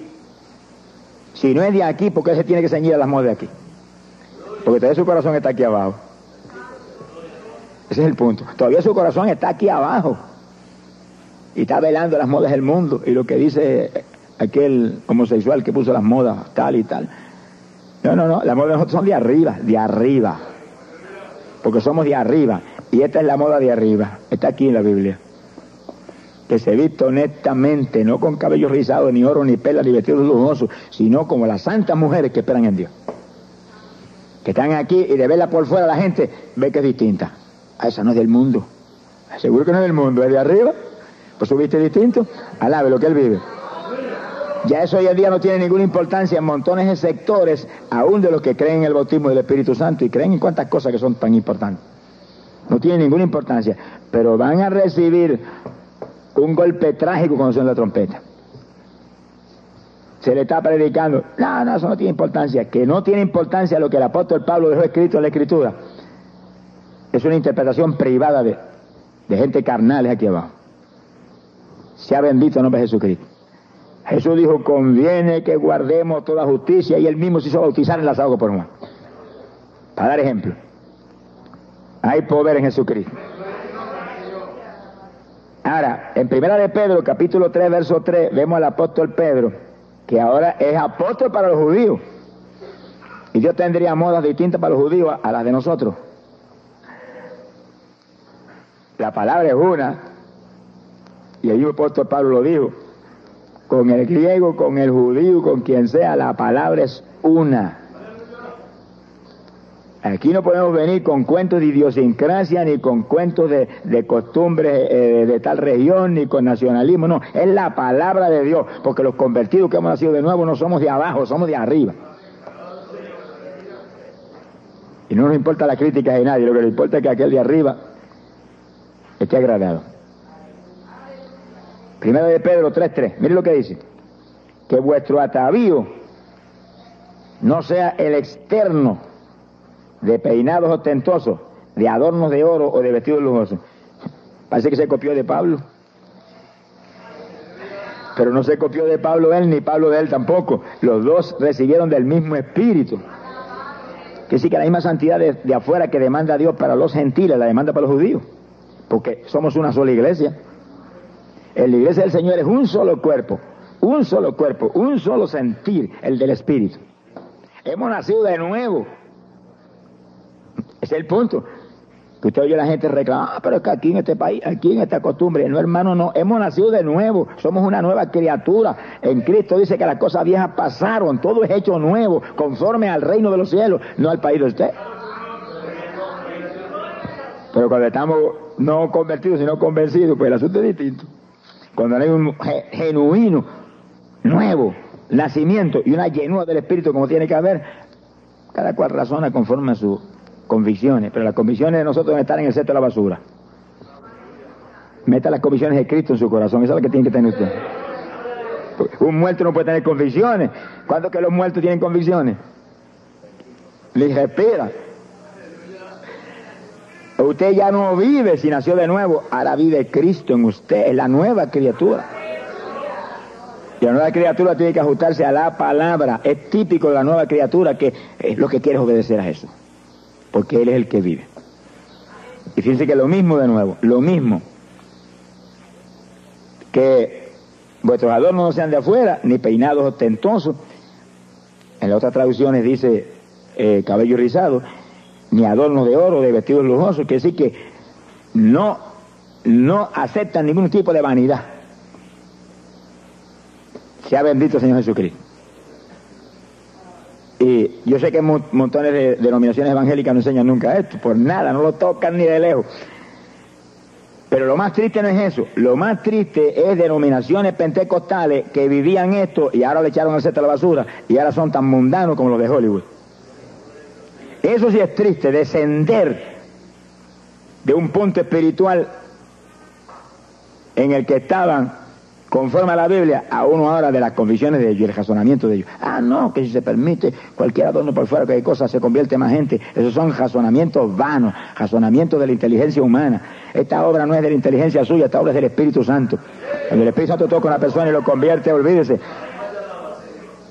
Si no es de aquí, ¿por qué se tiene que ceñir a las modas de aquí? Porque todavía su corazón está aquí abajo. Ese es el punto. Todavía su corazón está aquí abajo. Y está velando las modas del mundo. Y lo que dice aquel homosexual que puso las modas tal y tal. No, no, no. Las modas nosotros son de arriba, de arriba. Porque somos de arriba. Y esta es la moda de arriba, está aquí en la Biblia. Que se viste honestamente, no con cabello rizado, ni oro, ni pela, ni vestidos lujosos, sino como las santas mujeres que esperan en Dios. Que están aquí y de verla por fuera la gente ve que es distinta. A ah, esa no es del mundo. Seguro que no es del mundo, es de arriba. Pues su viste distinto, alabe lo que él vive. Ya eso hoy en día no tiene ninguna importancia en montones de sectores, aún de los que creen en el bautismo del Espíritu Santo y creen en cuántas cosas que son tan importantes no tiene ninguna importancia, pero van a recibir un golpe trágico cuando suena la trompeta. Se le está predicando, no, no, eso no tiene importancia, que no tiene importancia lo que el apóstol Pablo dejó escrito en la escritura. es una interpretación privada de, de gente carnal aquí abajo. Sea bendito el nombre de Jesucristo. Jesús dijo, conviene que guardemos toda justicia y él mismo se hizo bautizar en las aguas por Juan. Para dar ejemplo. Hay poder en Jesucristo. Ahora, en primera de Pedro, capítulo 3, verso 3, vemos al apóstol Pedro, que ahora es apóstol para los judíos. Y Dios tendría modas distintas para los judíos a las de nosotros. La palabra es una, y el apóstol Pablo lo dijo, con el griego, con el judío, con quien sea, la palabra es una. Aquí no podemos venir con cuentos de idiosincrasia, ni con cuentos de, costumbres eh, de tal región, ni con nacionalismo, no, es la palabra de Dios, porque los convertidos que hemos nacido de nuevo no somos de abajo, somos de arriba. Y no nos importa la crítica de nadie, lo que nos importa es que aquel de arriba esté agradado. Primero de Pedro 3.3, mire lo que dice, que vuestro atavío no sea el externo de peinados ostentosos, de adornos de oro o de vestidos lujosos. Parece que se copió de Pablo. Pero no se copió de Pablo él ni Pablo de él tampoco. Los dos recibieron del mismo espíritu. Que sí que la misma santidad de, afuera que demanda Dios para los gentiles, la demanda para los judíos. Porque somos una sola iglesia. En la iglesia del Señor es un solo cuerpo, un solo cuerpo, un solo sentir, el del Espíritu. Hemos nacido de nuevo. Ese es el punto. Que usted oye a la gente reclamar, ah, pero es que aquí en este país, aquí en esta costumbre, no hermano, no, hemos nacido de nuevo, somos una nueva criatura. En Cristo dice que las cosas viejas pasaron, todo es hecho nuevo, conforme al reino de los cielos, no al país de usted. Pero cuando estamos no convertidos, sino convencidos, pues el asunto es distinto. Cuando hay un genuino, nuevo nacimiento y una llenura del Espíritu como tiene que haber, cada cual razona conforme a sus convicciones, pero las convicciones de nosotros deben estar en el centro de la basura. Meta las convicciones de Cristo en su corazón, esa es la que tiene que tener usted. Un muerto no puede tener convicciones. ¿Cuándo que los muertos tienen convicciones? Les respira. Usted ya no vive si nació de nuevo, ahora vive Cristo en usted, es la nueva criatura. Y la nueva criatura tiene que ajustarse a la palabra. Es típico de la nueva criatura que es lo que quiere es obedecer a Jesús porque Él es el que vive. Y fíjense que lo mismo de nuevo, lo mismo, que vuestros adornos no sean de afuera, ni peinados ostentosos, en las otras traducciones dice eh, cabello rizado, ni adornos de oro, de vestidos lujosos, que decir que no, no aceptan ningún tipo de vanidad. Sea bendito Señor Jesucristo. Y yo sé que montones de denominaciones evangélicas no enseñan nunca esto, por nada, no lo tocan ni de lejos. Pero lo más triste no es eso, lo más triste es denominaciones pentecostales que vivían esto y ahora le echaron el cesto a la basura y ahora son tan mundanos como los de Hollywood. Eso sí es triste, descender de un punto espiritual en el que estaban conforme a la Biblia, a uno ahora de las convicciones de ellos y el razonamiento de ellos. Ah, no, que si se permite cualquier adorno por fuera, hay cosa, se convierte más gente. Esos son razonamientos vanos, razonamientos de la inteligencia humana. Esta obra no es de la inteligencia suya, esta obra es del Espíritu Santo. Cuando el Espíritu Santo toca a una persona y lo convierte, olvídese.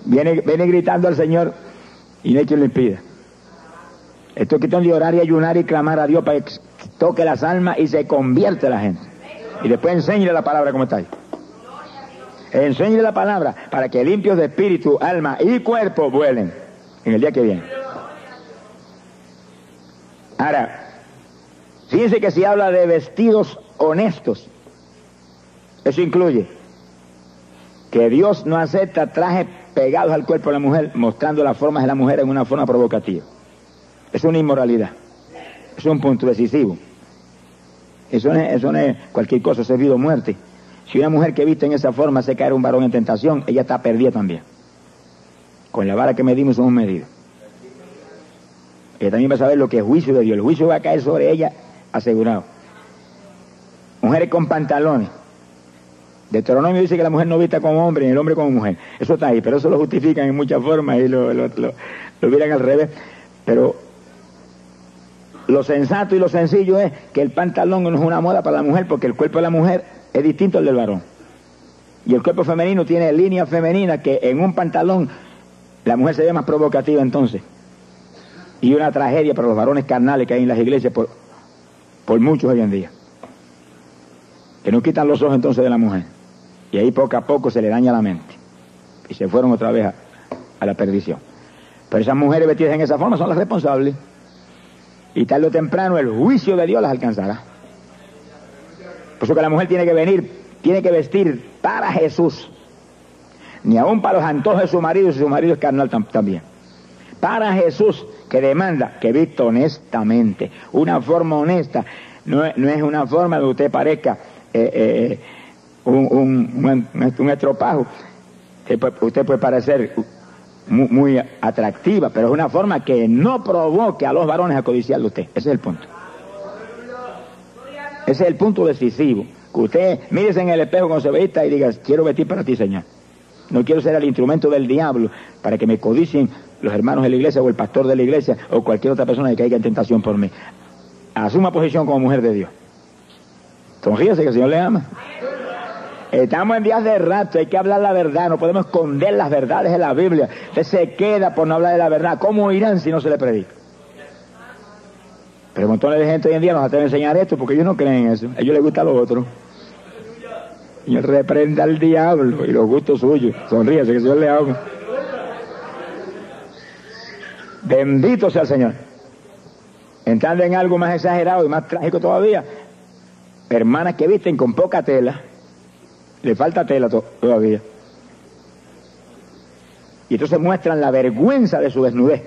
Viene, viene gritando al Señor y no hay quien lo impida. Esto es de orar y ayunar y clamar a Dios para que toque las almas y se convierte la gente. Y después enseñe la palabra como está ahí. Enseñe la palabra para que limpios de espíritu, alma y cuerpo vuelen en el día que viene. Ahora, fíjense que si habla de vestidos honestos, eso incluye que Dios no acepta trajes pegados al cuerpo de la mujer, mostrando las formas de la mujer en una forma provocativa. Es una inmoralidad. Es un punto decisivo. Eso no es, eso no es cualquier cosa, eso es vida o muerte. Si una mujer que viste en esa forma se cae un varón en tentación, ella está perdida también. Con la vara que medimos somos medidos. Ella también va a saber lo que es juicio de Dios. El juicio va a caer sobre ella asegurado. Mujeres con pantalones. Deuteronomio dice que la mujer no vista como hombre, ni el hombre como mujer. Eso está ahí, pero eso lo justifican en muchas formas y lo, lo, lo, miran al revés. Pero lo sensato y lo sencillo es que el pantalón no es una moda para la mujer porque el cuerpo de la mujer es distinto al del varón. Y el cuerpo femenino tiene línea femenina que en un pantalón la mujer se ve más provocativa entonces. Y una tragedia para los varones carnales que hay en las iglesias por, por muchos hoy en día. Que no quitan los ojos entonces de la mujer. Y ahí poco a poco se le daña la mente. Y se fueron otra vez a, a la perdición. Pero esas mujeres vestidas en esa forma son las responsables. Y tarde o temprano el juicio de Dios las alcanzará. Por eso que la mujer tiene que venir, tiene que vestir para Jesús. Ni aún para los antojos de su marido, si su marido es carnal también. Para Jesús, que demanda que vista honestamente. Una forma honesta. No, es una forma de usted parezca eh, eh, un, un, un, estropajo. Usted puede parecer muy, atractiva, pero es una forma que no provoque a los varones a codiciarle usted. Ese es el punto. Ese es el punto decisivo. Que usted mírese en el espejo cuando se vista y diga, quiero vestir para ti, Señor. No quiero ser el instrumento del diablo para que me codicien los hermanos de la iglesia o el pastor de la iglesia o cualquier otra persona que caiga en tentación por mí. Asuma posición como mujer de Dios. Sonríese que el Señor le ama. Estamos en días de rato, hay que hablar la verdad, no podemos esconder las verdades de la Biblia. Usted se queda por no hablar de la verdad. ¿Cómo irán si no se le predica? Pero montones de gente hoy en día nos atreven a enseñar esto porque ellos no creen en eso. A ellos les gusta lo otro. Y reprenda al diablo y los gustos suyos. Sonríese que el le ama. Bendito sea el Señor. Entrando en algo más exagerado y más trágico todavía, hermanas que visten con poca tela le falta tela todavía. Y entonces muestran la vergüenza de su desnudez.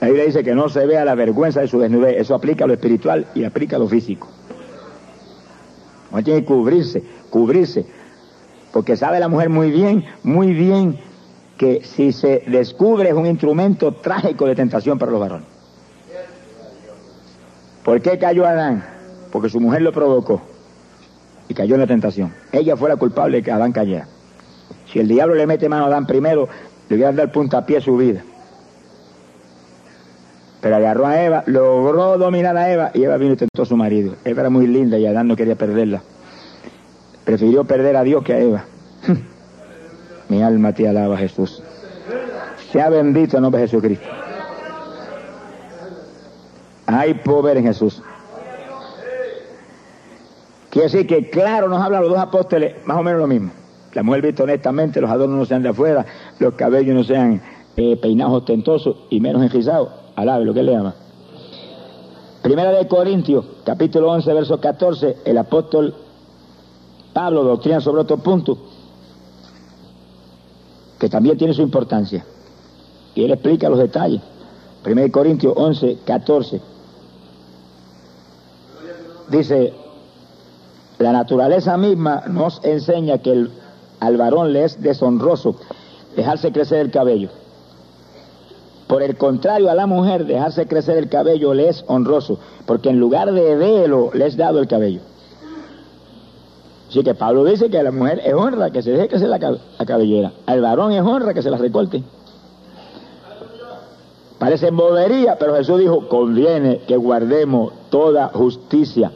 La Biblia dice que no se vea la vergüenza de su desnudez. Eso aplica a lo espiritual y aplica a lo físico. Uno tiene que cubrirse, cubrirse. Porque sabe la mujer muy bien, muy bien, que si se descubre es un instrumento trágico de tentación para los varones. ¿Por qué cayó Adán? Porque su mujer lo provocó y cayó en la tentación. Ella fue la culpable de que Adán cayera. Si el diablo le mete mano a Adán primero, le voy a dar puntapié a su vida. Pero agarró a Eva, logró dominar a Eva y Eva vino y tentó a su marido. Eva era muy linda y Adán no quería perderla. Prefirió perder a Dios que a Eva. Mi alma te alaba, Jesús. Sea bendito el nombre de Jesucristo. Hay poder en Jesús. Quiere decir que claro nos hablan los dos apóstoles más o menos lo mismo. La mujer viste honestamente, los adornos no sean de afuera, los cabellos no sean eh, peinados ostentosos y menos enrizados. Alabe lo que le llama. Primera de Corintios, capítulo 11, verso 14, el apóstol Pablo doctrina sobre otro punto que también tiene su importancia. Y él explica los detalles. Primera de Corintios 11, 14. Dice, la naturaleza misma nos enseña que al varón le es deshonroso dejarse crecer el cabello. Por el contrario, a la mujer dejarse crecer el cabello le es honroso, porque en lugar de velo le es dado el cabello. Así que Pablo dice que a la mujer es honra que se deje crecer la, la cabellera, al varón es honra que se la recorte. Parece bobería, pero Jesús dijo, conviene que guardemos toda justicia.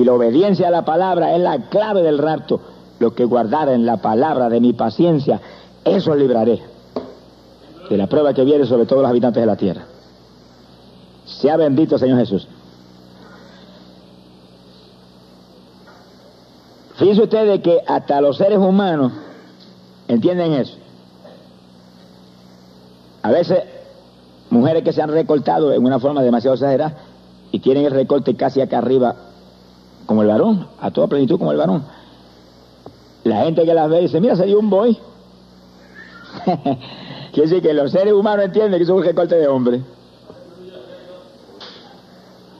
Y la obediencia a la palabra es la clave del rapto. Lo que en la palabra de mi paciencia, eso libraré de la prueba que viene sobre todos los habitantes de la tierra. Sea bendito Señor Jesús. Fíjense ustedes que hasta los seres humanos entienden eso. A veces, mujeres que se han recortado en una forma demasiado exagerada y tienen el recorte casi acá arriba como el varón, a toda plenitud como el varón. La gente que las ve dice, mira, dio un boy. Quiere decir que los seres humanos entienden que es un recorte de hombre.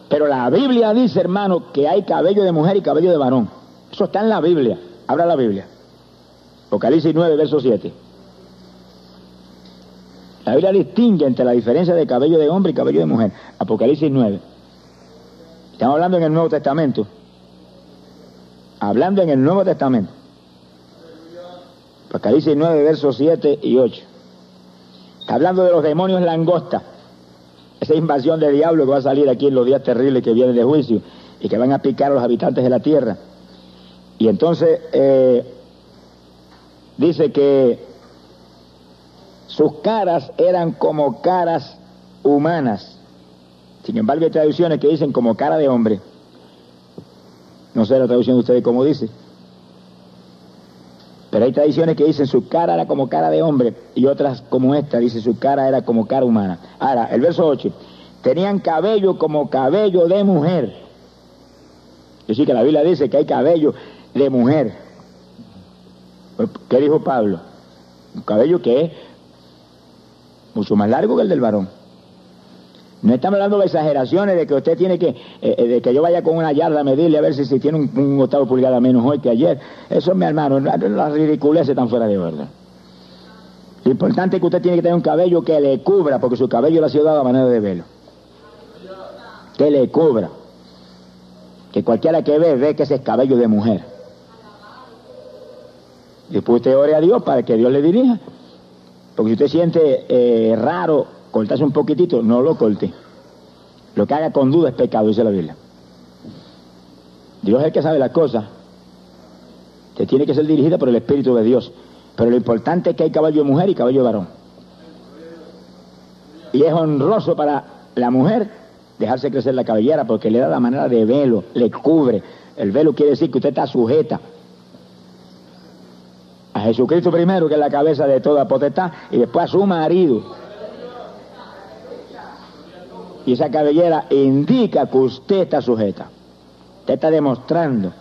Pero la Biblia dice, hermano, que hay cabello de mujer y cabello de varón. Eso está en la Biblia. Abra la Biblia. Apocalipsis 9, verso 7. La Biblia distingue entre la diferencia de cabello de hombre y cabello de mujer. Apocalipsis 9. Estamos hablando en el Nuevo Testamento hablando en el Nuevo Testamento. Apocalipsis 9, versos 7 y 8. Está hablando de los demonios langosta. esa invasión del diablo que va a salir aquí en los días terribles que vienen de juicio y que van a picar a los habitantes de la tierra. Y entonces eh, dice que sus caras eran como caras humanas. Sin embargo, hay traducciones que dicen como cara de hombre. No sé la traducción de ustedes cómo dice. Pero hay tradiciones que dicen su cara era como cara de hombre y otras como esta, dice su cara era como cara humana. Ahora, el verso 8, tenían cabello como cabello de mujer. Es decir, que la Biblia dice que hay cabello de mujer. ¿Qué dijo Pablo? Un cabello que es mucho más largo que el del varón. No estamos hablando de exageraciones de que usted tiene que, eh, eh, de que yo vaya con una yarda a medirle a ver si, tiene un, un octavo pulgada menos hoy que ayer. Eso, mi hermano, las ridiculeces están fuera de orden. Lo importante es que usted tiene que tener un cabello que le cubra, porque su cabello le ha sido dado a manera de velo. Que le cubra. Que cualquiera que ve, ve que ese es cabello de mujer. Después usted ore a Dios para que Dios le dirija. Porque si usted siente eh, raro cortarse un poquitito, no lo corte. Lo que haga con duda es pecado, dice la Biblia. Dios es el que sabe las cosas. Que tiene que ser dirigida por el Espíritu de Dios. Pero lo importante es que hay caballo de mujer y caballo de varón. Y es honroso para la mujer dejarse crecer la cabellera porque le da la manera de velo, le cubre. El velo quiere decir que usted está sujeta a Jesucristo primero, que es la cabeza de toda potestad, y después a su marido. Y esa cabellera indica que usted está sujeta. Usted está demostrando,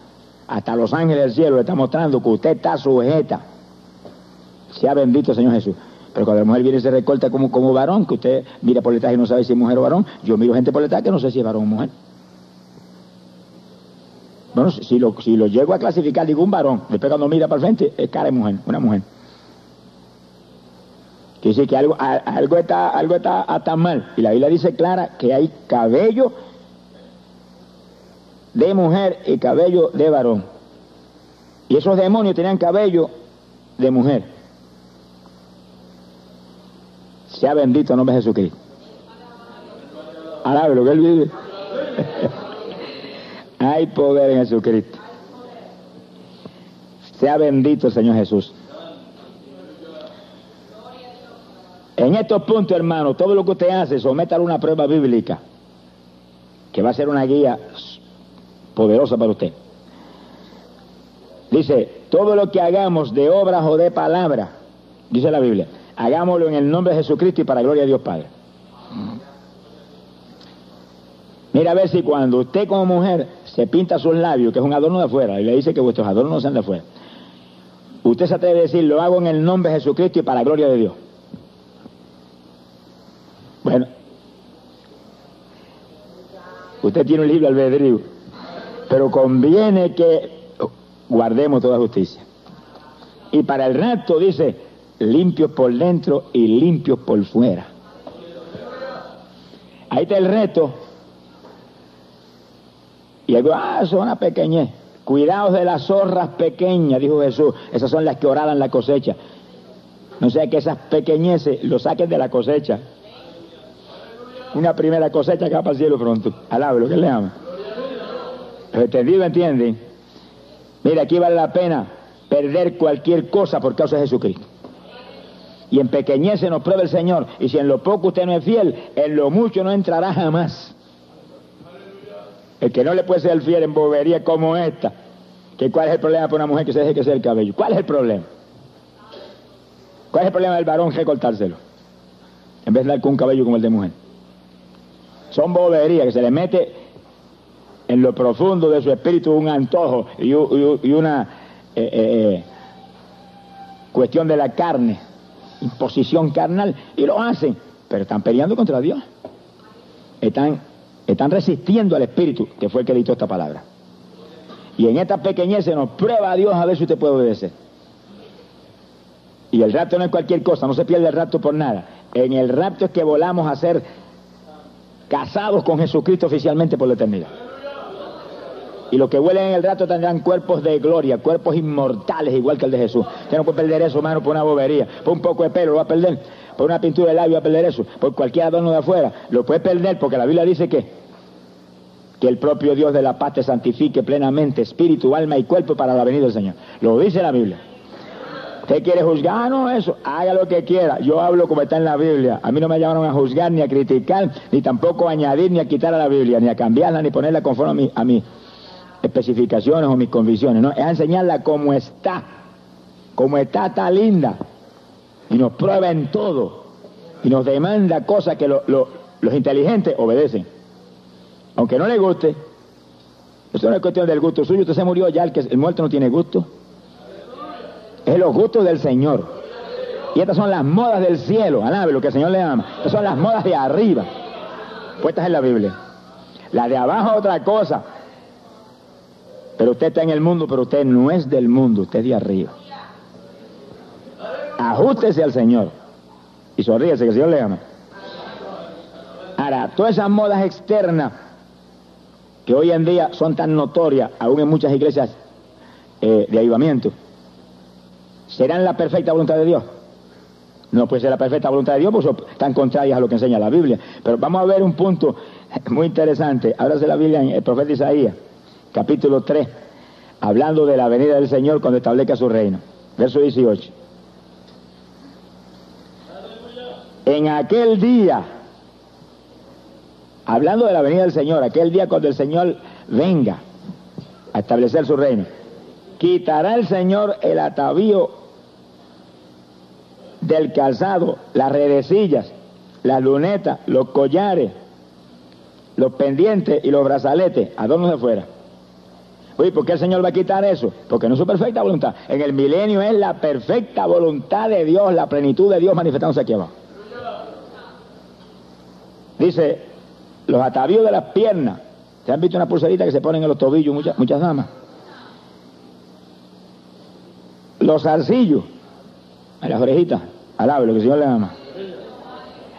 hasta los ángeles del cielo le está mostrando que usted está sujeta. Sea bendito Señor Jesús. Pero cuando la mujer viene y se recorta como, como varón, que usted mira por detrás y no sabe si es mujer o varón, yo miro gente por detrás que no sé si es varón o mujer. Bueno, si lo, si lo llego a clasificar, digo un varón, después cuando mira para el frente, es cara de mujer, una mujer. Quiere decir que algo, algo, está, algo está mal. Y la Biblia dice clara que hay cabello de mujer y cabello de varón. Y esos demonios tenían cabello de mujer. Sea bendito el nombre de Jesucristo. Alabe lo que él vive. Hay poder en Jesucristo. Sea bendito el Señor Jesús. En estos puntos, hermano, todo lo que usted hace, sométalo a una prueba bíblica, que va a ser una guía poderosa para usted. Dice, todo lo que hagamos de obras o de palabras, dice la Biblia, hagámoslo en el nombre de Jesucristo y para gloria de Dios Padre. Mira a ver si cuando usted como mujer se pinta sus labios, que es un adorno de afuera, y le dice que vuestros adornos no sean de afuera, usted se atreve a decir, lo hago en el nombre de Jesucristo y para la gloria de Dios. Bueno, usted tiene un libre albedrío, pero conviene que guardemos toda justicia. Y para el resto dice, limpios por dentro y limpios por fuera. Ahí está el reto. Y algo, ah, son una pequeñez. Cuidaos de las zorras pequeñas, dijo Jesús. Esas son las que oraban la cosecha. No sea que esas pequeñeces lo saquen de la cosecha una primera cosecha que va para el cielo pronto. Alabe lo que le ama. Pero entendido, entienden. Mira, aquí vale la pena perder cualquier cosa por causa de Jesucristo. Y en pequeñez se nos prueba el Señor. Y si en lo poco usted no es fiel, en lo mucho no entrará jamás. El que no le puede ser fiel en bobería como esta. Que ¿Cuál es el problema para una mujer que se deje que sea el cabello? ¿Cuál es el problema? ¿Cuál es el problema del varón recortárselo? En vez de dar con un cabello como el de mujer. Son boberías que se le mete en lo profundo de su espíritu un antojo y, una eh, eh, cuestión de la carne, imposición carnal, y lo hacen, pero están peleando contra Dios. Están, están resistiendo al espíritu que fue el que dictó esta palabra. Y en esta pequeñez se nos prueba a Dios a ver si usted puede obedecer. Y el rapto no es cualquier cosa, no se pierde el rapto por nada. En el rapto es que volamos a ser casados con Jesucristo oficialmente por la eternidad. Y los que huelen en el rato tendrán cuerpos de gloria, cuerpos inmortales igual que el de Jesús. Usted no puede perder eso, hermano, por una bobería, por un poco de pelo, lo va a perder. por una pintura de labio a perder eso, por cualquier adorno de afuera. Lo puedes perder porque la Biblia dice que, que el propio Dios de la paz te santifique plenamente, espíritu, alma y cuerpo para la venida del Señor. Lo dice la Biblia. ¿Usted quiere juzgar? No, eso. Haga lo que quiera. Yo hablo como está en la Biblia. A mí no me llamaron a juzgar, ni a criticar, ni tampoco a añadir, ni a quitar a la Biblia, ni a cambiarla, ni ponerla conforme a, mis especificaciones o mis convicciones. No, es a enseñarla como está. Como está, está linda. Y nos prueba en todo. Y nos demanda cosas que los inteligentes obedecen. Aunque no le guste. Esto no es cuestión del gusto suyo. Usted se murió ya, el, que, el muerto no tiene gusto es los gustos del Señor. Y estas son las modas del cielo, alabe lo que el Señor le ama. Estas son las modas de arriba, puestas en la Biblia. La de abajo otra cosa. Pero usted está en el mundo, pero usted no es del mundo, usted es de arriba. Ajústese al Señor y sonríese que el Señor le ama. Ahora, todas esas modas externas que hoy en día son tan notorias, aún en muchas iglesias eh, de avivamiento, ¿serán la perfecta voluntad de Dios? No puede ser la perfecta voluntad de Dios porque son tan contrarias a lo que enseña la Biblia. Pero vamos a ver un punto muy interesante. Ábrase la Biblia en el profeta Isaías, capítulo 3, hablando de la venida del Señor cuando establezca su reino. Verso 18. En aquel día, hablando de la venida del Señor, aquel día cuando el Señor venga a establecer su reino, quitará el Señor el atavío del calzado, las redecillas, las lunetas, los collares, los pendientes y los brazaletes, adornos de fuera. Oye, ¿por qué el Señor va a quitar eso? Porque no es su perfecta voluntad. En el milenio es la perfecta voluntad de Dios, la plenitud de Dios manifestándose aquí abajo. Dice, los atavíos de las piernas. ¿Se han visto una pulserita que se ponen en los tobillos muchas, muchas damas? Los zarcillos a las orejitas, alabe lo que el Señor le ama.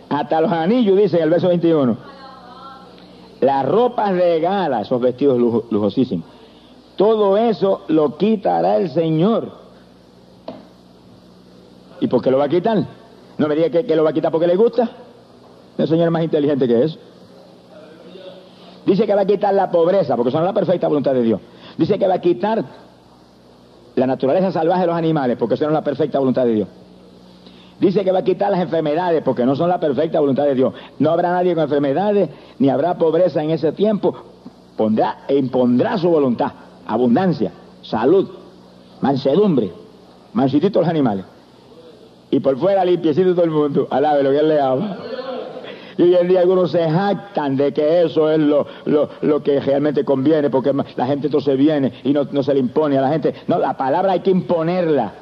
Hasta los anillos, dice en el verso 21. Las ropas de gala, esos vestidos lujosísimos. Todo eso lo quitará el Señor. ¿Y por qué lo va a quitar? No me diga que, que lo va a quitar porque le gusta. El Señor es más inteligente que eso. Dice que va a quitar la pobreza, porque son la perfecta voluntad de Dios. Dice que va a quitar la naturaleza salvaje de los animales, porque eso no es la perfecta voluntad de Dios. Dice que va a quitar las enfermedades, porque no son la perfecta voluntad de Dios. No habrá nadie con enfermedades, ni habrá pobreza en ese tiempo. Pondrá e impondrá su voluntad, abundancia, salud, mansedumbre, mansitito los animales. Y por fuera limpiecito todo el mundo. Alabe lo que él le ama. Y hoy en día algunos se jactan de que eso es lo, lo, que realmente conviene, porque la gente entonces viene y no, no se le impone a la gente. No, la palabra hay que imponerla.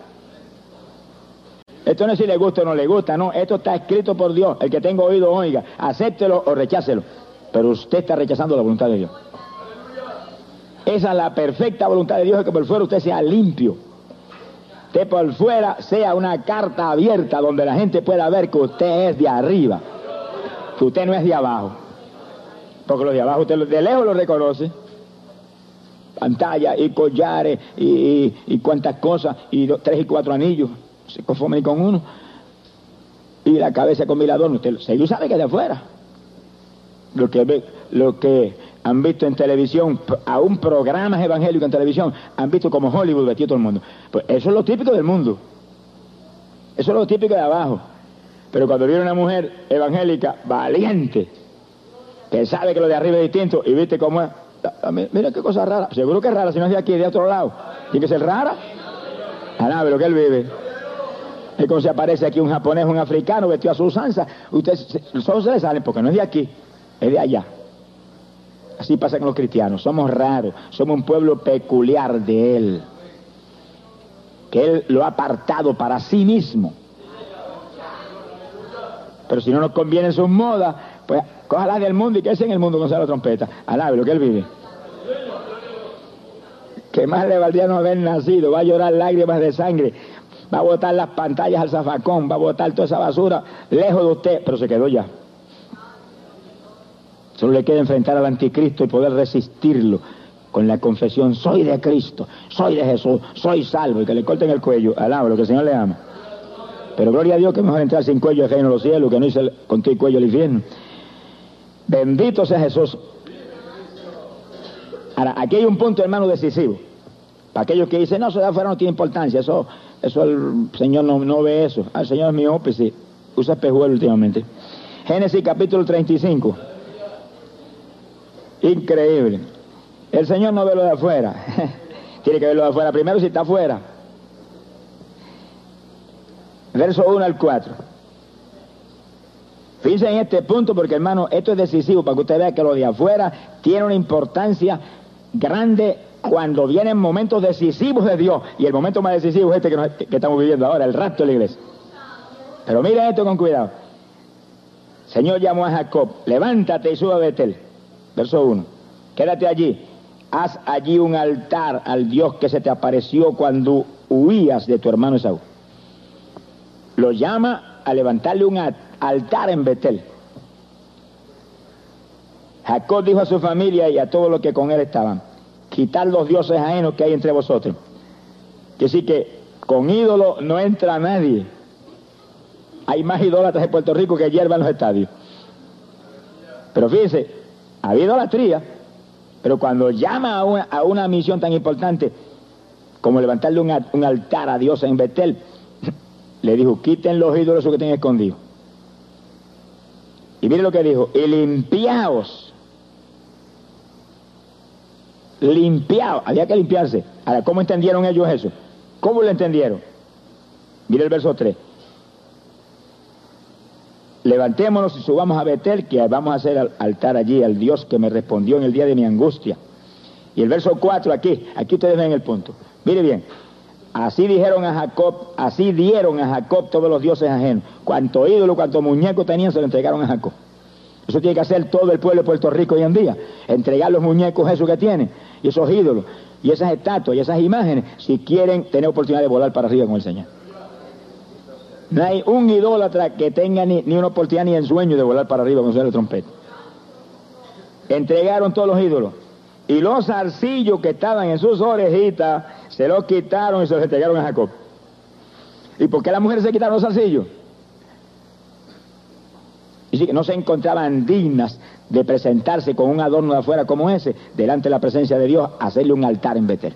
Esto no es si le gusta o no le gusta, no, esto está escrito por Dios. El que tenga oído, oiga, acéptelo o rechácelo. Pero usted está rechazando la voluntad de Dios. Esa es la perfecta voluntad de Dios, que por fuera usted sea limpio. Que por fuera sea una carta abierta donde la gente pueda ver que usted es de arriba usted no es de abajo. Porque los de abajo usted de lejos lo reconoce. Pantalla y collares y, y, cuantas cosas, y tres y cuatro anillos, se conforman con uno. Y la cabeza con mil adornos. Usted, sabe que es de afuera. Lo que, lo que han visto en televisión, aún programas evangélicos en televisión, han visto como Hollywood vestido todo el mundo. Pues eso es lo típico del mundo. Eso es lo típico de abajo. Pero cuando viene una mujer evangélica valiente, que sabe que lo de arriba es distinto, y viste cómo es, mira qué cosa rara, seguro que es rara, si no es de aquí, de otro lado, tiene que ser rara, a lo que él vive. Es como si aparece aquí un japonés, un africano vestido a su usanza, ustedes solo se le salen porque no es de aquí, es de allá. Así pasa con los cristianos, somos raros, somos un pueblo peculiar de Él, que Él lo ha apartado para sí mismo. Pero si no nos conviene sus modas, pues cójalas del mundo y que es en el mundo con la trompeta. Alabe lo que él vive. Que más le valdría no haber nacido, va a llorar lágrimas de sangre, va a botar las pantallas al zafacón, va a botar toda esa basura lejos de usted, pero se quedó ya. Solo le queda enfrentar al anticristo y poder resistirlo con la confesión, soy de Cristo, soy de Jesús, soy salvo, y que le corten el cuello, alaba lo que el Señor le ama. Pero gloria a Dios que mejor entrar sin cuello el reino los cielos que no hice con tu cuello el infierno. Bendito sea Jesús. Ahora, aquí hay un punto, hermano, decisivo. Para aquellos que dicen, no, eso de afuera no tiene importancia, eso, eso el Señor no, no ve eso. Ah, el Señor es miope, sí. Usa espejuelo últimamente. Génesis capítulo 35. Increíble. El Señor no ve lo de afuera. Tiene que verlo de afuera primero si está afuera. Verso 1 al 4. Fíjense en este punto porque hermano, esto es decisivo para que usted vea que lo de afuera tiene una importancia grande cuando vienen momentos decisivos de Dios. Y el momento más decisivo es este que, estamos viviendo ahora, el rapto de la iglesia. Pero mire esto con cuidado. Señor llamó a Jacob, levántate y sube a Betel. Verso 1. Quédate allí. Haz allí un altar al Dios que se te apareció cuando huías de tu hermano Esaú. Lo llama a levantarle un altar en Betel. Jacob dijo a su familia y a todos los que con él estaban, quitar los dioses ajenos que hay entre vosotros. Que decir que con ídolo no entra nadie. Hay más idólatras en Puerto Rico que hierba en los estadios. Pero fíjense, ha habido idolatría, pero cuando llama a una, misión tan importante como levantarle un, altar a Dios en Betel, le dijo, quiten los ídolos que tienen escondidos. Y mire lo que dijo, y limpiaos. Limpiaos, había que limpiarse. Ahora, ¿cómo entendieron ellos eso? ¿Cómo lo entendieron? Mire el verso 3 levantémonos y subamos a Betel, que vamos a hacer altar allí al Dios que me respondió en el día de mi angustia. Y el verso 4 aquí, aquí ustedes ven el punto. Mire bien, así dijeron a Jacob, así dieron a Jacob todos los dioses ajenos. Cuanto ídolo, cuanto muñeco tenían, se lo entregaron a Jacob. Eso tiene que hacer todo el pueblo de Puerto Rico hoy en día. Entregar los muñecos esos que tienen, y esos ídolos, y esas estatuas, y esas imágenes, si quieren tener oportunidad de volar para arriba con el Señor. No hay un idólatra que tenga ni, una oportunidad ni el sueño de volar para arriba con su trompeta. Entregaron todos los ídolos. Y los zarcillos que estaban en sus orejitas se los quitaron y se los entregaron a Jacob. ¿Y por qué las mujeres se quitaron los zarcillos? Y que no se encontraban dignas de presentarse con un adorno de afuera como ese, delante de la presencia de Dios, hacerle un altar en Betel.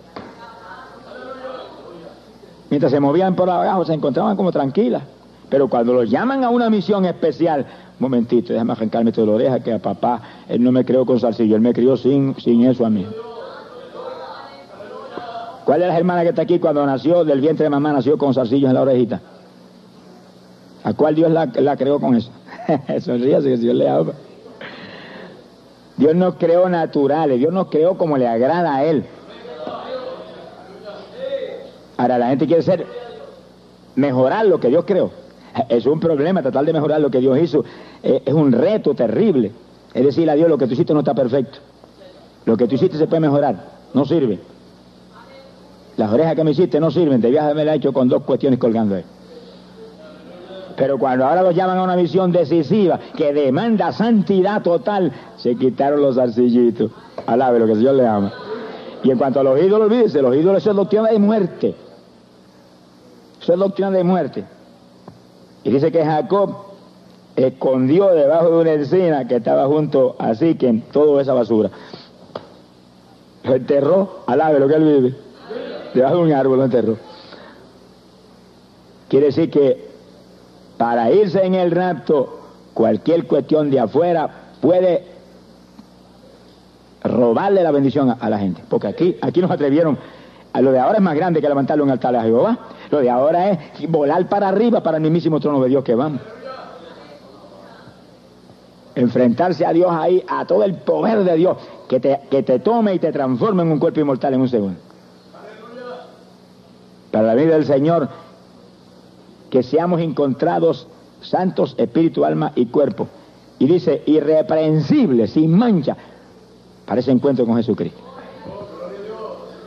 Mientras se movían por abajo se encontraban como tranquilas. Pero cuando los llaman a una misión especial, momentito, déjame arrancarme lo oreja, que a papá, él no me creó con salsillo, él me crió sin, sin eso a mí. ¿Cuál de las hermanas que está aquí cuando nació del vientre de mamá nació con salsillos en la orejita? ¿A cuál Dios la, creó con eso? Sonríase que Dios le habla. Dios nos creó naturales, Dios nos creó como le agrada a Él. Ahora la gente quiere ser, mejorar lo que Dios creó. Es un problema tratar de mejorar lo que Dios hizo. Eh, es un reto terrible. Es decir, a Dios lo que tú hiciste no está perfecto. Lo que tú hiciste se puede mejorar. No sirve. Las orejas que me hiciste no sirven. Debías haberme hecho con dos cuestiones colgando ahí. Pero cuando ahora los llaman a una visión decisiva que demanda santidad total, se quitaron los arcillitos. Alabe lo que el Señor le ama. Y en cuanto a los ídolos, olvídese, los ídolos son doctrina de muerte. Eso es doctrina de muerte. Y dice que Jacob escondió debajo de una encina que estaba junto a en toda esa basura. Lo enterró, alabe lo que él vive. Debajo de un árbol lo enterró. Quiere decir que para irse en el rapto, cualquier cuestión de afuera puede robarle la bendición a, la gente. Porque aquí, aquí nos atrevieron a lo de ahora es más grande que levantarle un altar a Jehová. Lo de ahora es volar para arriba para el mismísimo trono de Dios que vamos. Enfrentarse a Dios ahí, a todo el poder de Dios, que te, que te tome y te transforme en un cuerpo inmortal en un segundo. Para la vida del Señor, que seamos encontrados santos, espíritu, alma y cuerpo. Y dice, irreprensibles, sin mancha, para ese encuentro con Jesucristo.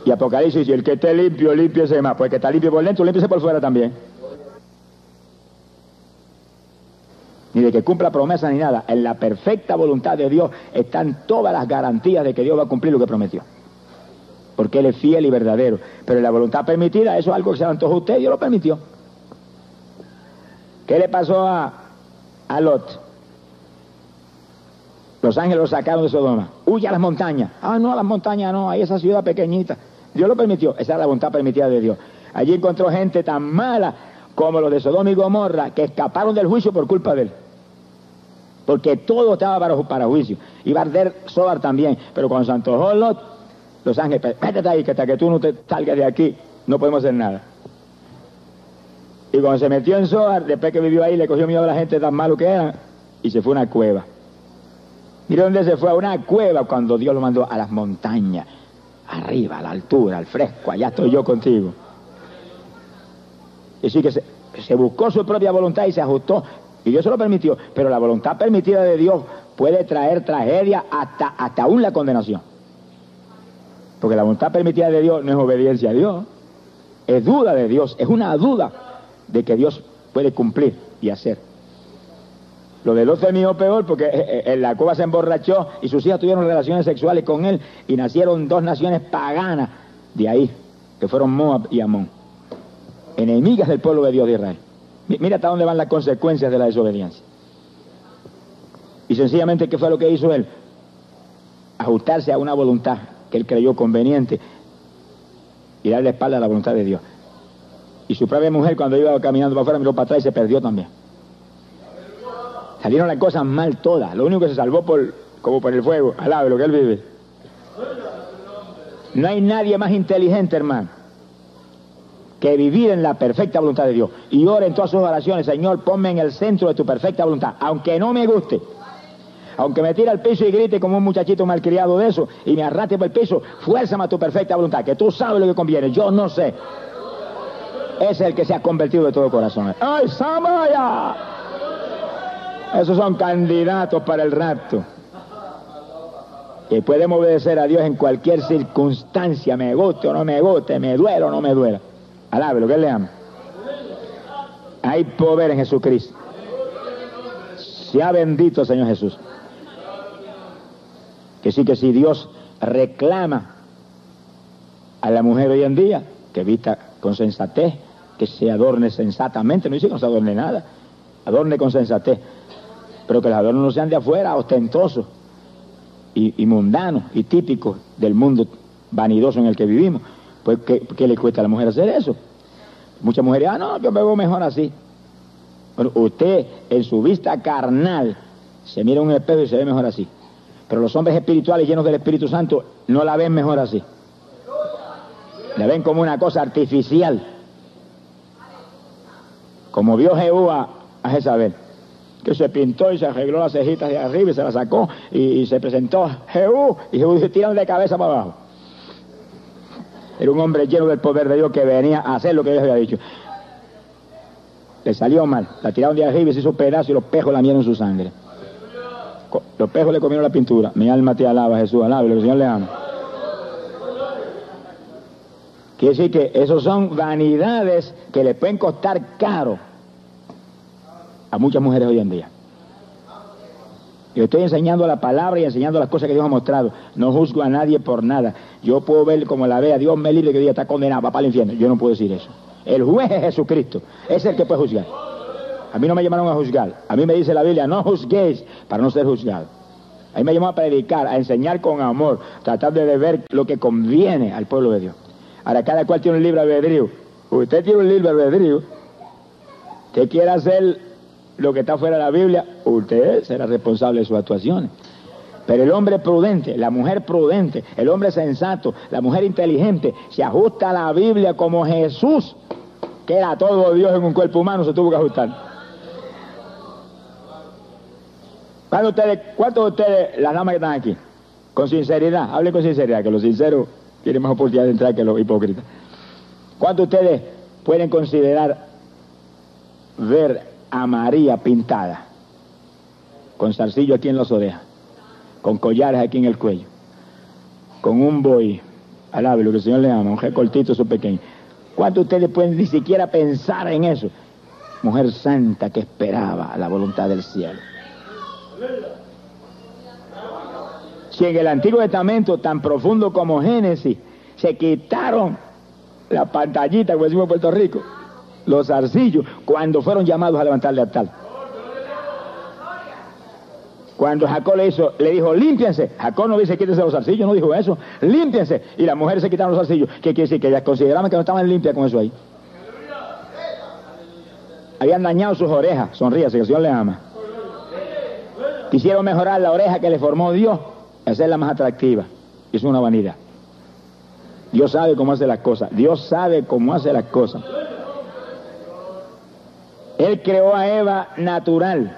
Y Apocalipsis dice, el que esté limpio, ese más. Pues el que está limpio por dentro, límpiese por fuera también. Ni de que cumpla promesa ni nada. En la perfecta voluntad de Dios están todas las garantías de que Dios va a cumplir lo que prometió. Porque Él es fiel y verdadero. Pero la voluntad permitida, eso es algo que se le antojó a usted, Dios lo permitió. ¿Qué le pasó a, Lot? Los ángeles lo sacaron de Sodoma. Huye a las montañas. Ah, no, a las montañas no, ahí esa ciudad pequeñita. Dios lo permitió, esa es la voluntad permitida de Dios. Allí encontró gente tan mala como los de Sodoma y Gomorra que escaparon del juicio por culpa de él. Porque todo estaba para, juicio. Iba a arder Sodar también. Pero cuando se antojó Lot, los ángeles, métete ahí, que hasta que tú no te salgas de aquí, no podemos hacer nada. Y cuando se metió en Sodar, después que vivió ahí, le cogió miedo a la gente tan malo que eran y se fue a una cueva. Mira dónde se fue, a una cueva cuando Dios lo mandó a las montañas, arriba, a la altura, al fresco, allá estoy yo contigo. Y sí que se, se buscó su propia voluntad y se ajustó, y Dios se lo permitió, pero la voluntad permitida de Dios puede traer tragedia hasta, hasta aún la condenación. Porque la voluntad permitida de Dios no es obediencia a Dios, es duda de Dios, es una duda de que Dios puede cumplir y hacer. Lo de Lot mío peor porque eh, eh, en la cueva se emborrachó y sus hijas tuvieron relaciones sexuales con él y nacieron dos naciones paganas de ahí, que fueron Moab y Amón, enemigas del pueblo de Dios de Israel. Mira hasta dónde van las consecuencias de la desobediencia. Y sencillamente, ¿qué fue lo que hizo él? Ajustarse a una voluntad que él creyó conveniente y darle espalda a la voluntad de Dios. Y su propia mujer, cuando iba caminando para afuera, miró para atrás y se perdió también. Salieron las cosas mal todas. Lo único que se salvó por, como por el fuego, al lado de lo que él vive. No hay nadie más inteligente, hermano, que vivir en la perfecta voluntad de Dios. Y ore en todas sus oraciones, Señor, ponme en el centro de tu perfecta voluntad, aunque no me guste. Aunque me tire al piso y grite como un muchachito malcriado de eso y me arrastre por el piso, fuérzame a tu perfecta voluntad, que tú sabes lo que conviene, yo no sé. Es el que se ha convertido de todo corazón. ¡Ay, Samaya! Esos son candidatos para el rapto. Y podemos obedecer a Dios en cualquier circunstancia, me guste o no me guste, me duela o no me duela. Alabe lo que le ama. Hay poder en Jesucristo. Sea bendito Señor Jesús. Que sí, que si Dios reclama a la mujer hoy en día, que vista con sensatez, que se adorne sensatamente, no dice que no se adorne nada, adorne con sensatez pero que los adornos no sean de afuera, ostentosos y, mundanos y típicos del mundo vanidoso en el que vivimos. Pues, ¿qué, le cuesta a la mujer hacer eso? Muchas mujeres, ah, no, yo me veo mejor así. Bueno, usted en su vista carnal se mira un espejo y se ve mejor así. Pero los hombres espirituales llenos del Espíritu Santo no la ven mejor así. La ven como una cosa artificial. Como vio Jehú a, a Jezabel que se pintó y se arregló las cejitas de arriba y se las sacó y, se presentó Jehú y Jehú se tiraron de cabeza para abajo. Era un hombre lleno del poder de Dios que venía a hacer lo que Dios había dicho. Le salió mal, la tiraron de arriba y se hizo pedazo y los pejos lamieron su sangre. Los pejos le comieron la pintura. Mi alma te alaba, Jesús, alaba, el Señor le ama. Quiere decir que esos son vanidades que le pueden costar caro a muchas mujeres hoy en día. Yo estoy enseñando la palabra y enseñando las cosas que Dios ha mostrado. No juzgo a nadie por nada. Yo puedo ver como la vea, Dios me libre que Dios está condenado, va para el infierno. Yo no puedo decir eso. El juez es Jesucristo. Es el que puede juzgar. A mí no me llamaron a juzgar. A mí me dice la Biblia, no juzguéis para no ser juzgado. A mí me llamó a predicar, a enseñar con amor, tratar de ver lo que conviene al pueblo de Dios. Ahora, cada cual tiene un libre albedrío. Usted tiene un libre albedrío. Usted quiere hacer lo que está fuera de la Biblia, usted será responsable de sus actuaciones. Pero el hombre prudente, la mujer prudente, el hombre sensato, la mujer inteligente, se ajusta a la Biblia como Jesús, que era todo Dios en un cuerpo humano, se tuvo que ajustar. ¿Cuántos de ustedes, cuántos de ustedes, las damas que están aquí, con sinceridad, hablen con sinceridad, que los sinceros tienen más oportunidad de entrar que los hipócritas. ¿Cuántos de ustedes pueden considerar ver a María pintada, con zarcillo aquí en las orejas, con collares aquí en el cuello, con un boy, alabe lo que el Señor le ama, un recortito su pequeño. ¿Cuántos ustedes pueden ni siquiera pensar en eso? Mujer santa que esperaba la voluntad del cielo. Si en el Antiguo Testamento, tan profundo como Génesis, se quitaron la pantallita, como decimos en Puerto Rico, los zarcillos cuando fueron llamados a levantarle a tal. Cuando Jacob le hizo, le dijo, límpiense. Jacob no dice quítense los zarcillos, no dijo eso. Límpiense. Y las mujeres se quitaron los zarcillos. ¿Qué quiere decir? Que ellas consideraban que no estaban limpias con eso ahí. Habían dañado sus orejas. Sonríase, que el Señor le ama. Quisieron mejorar la oreja que le formó Dios, hacerla más atractiva. Es una vanidad. Dios sabe cómo hace las cosas. Dios sabe cómo hace las cosas. Él creó a Eva natural.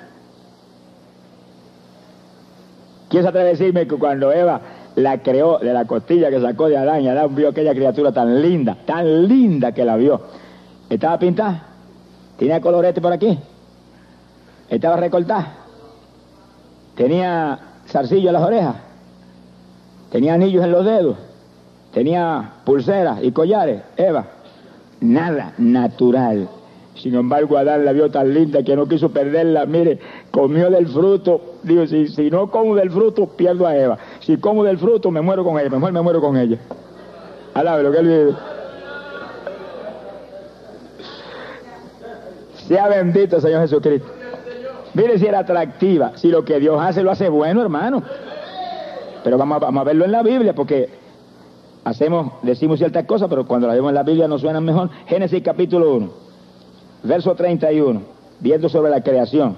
¿Quién se a decirme que cuando Eva la creó de la costilla que sacó de Adán y Adán vio aquella criatura tan linda, tan linda que la vio? ¿Estaba pintada? ¿Tenía colorete por aquí? ¿Estaba recortada? ¿Tenía zarcillo en las orejas? ¿Tenía anillos en los dedos? ¿Tenía pulseras y collares? Eva, nada natural. Sin embargo, Adán la vio tan linda que no quiso perderla. Mire, comió del fruto. Digo, si, si no como del fruto, pierdo a Eva. Si como del fruto, me muero con ella. Mejor me muero con ella. Alabe lo que él vive. Sea bendito Señor Jesucristo. Mire si era atractiva. Si lo que Dios hace lo hace bueno, hermano. Pero vamos a, verlo en la Biblia porque hacemos, decimos ciertas cosas, pero cuando las vemos en la Biblia nos suenan mejor. Génesis capítulo 1 verso 31, viendo sobre la creación.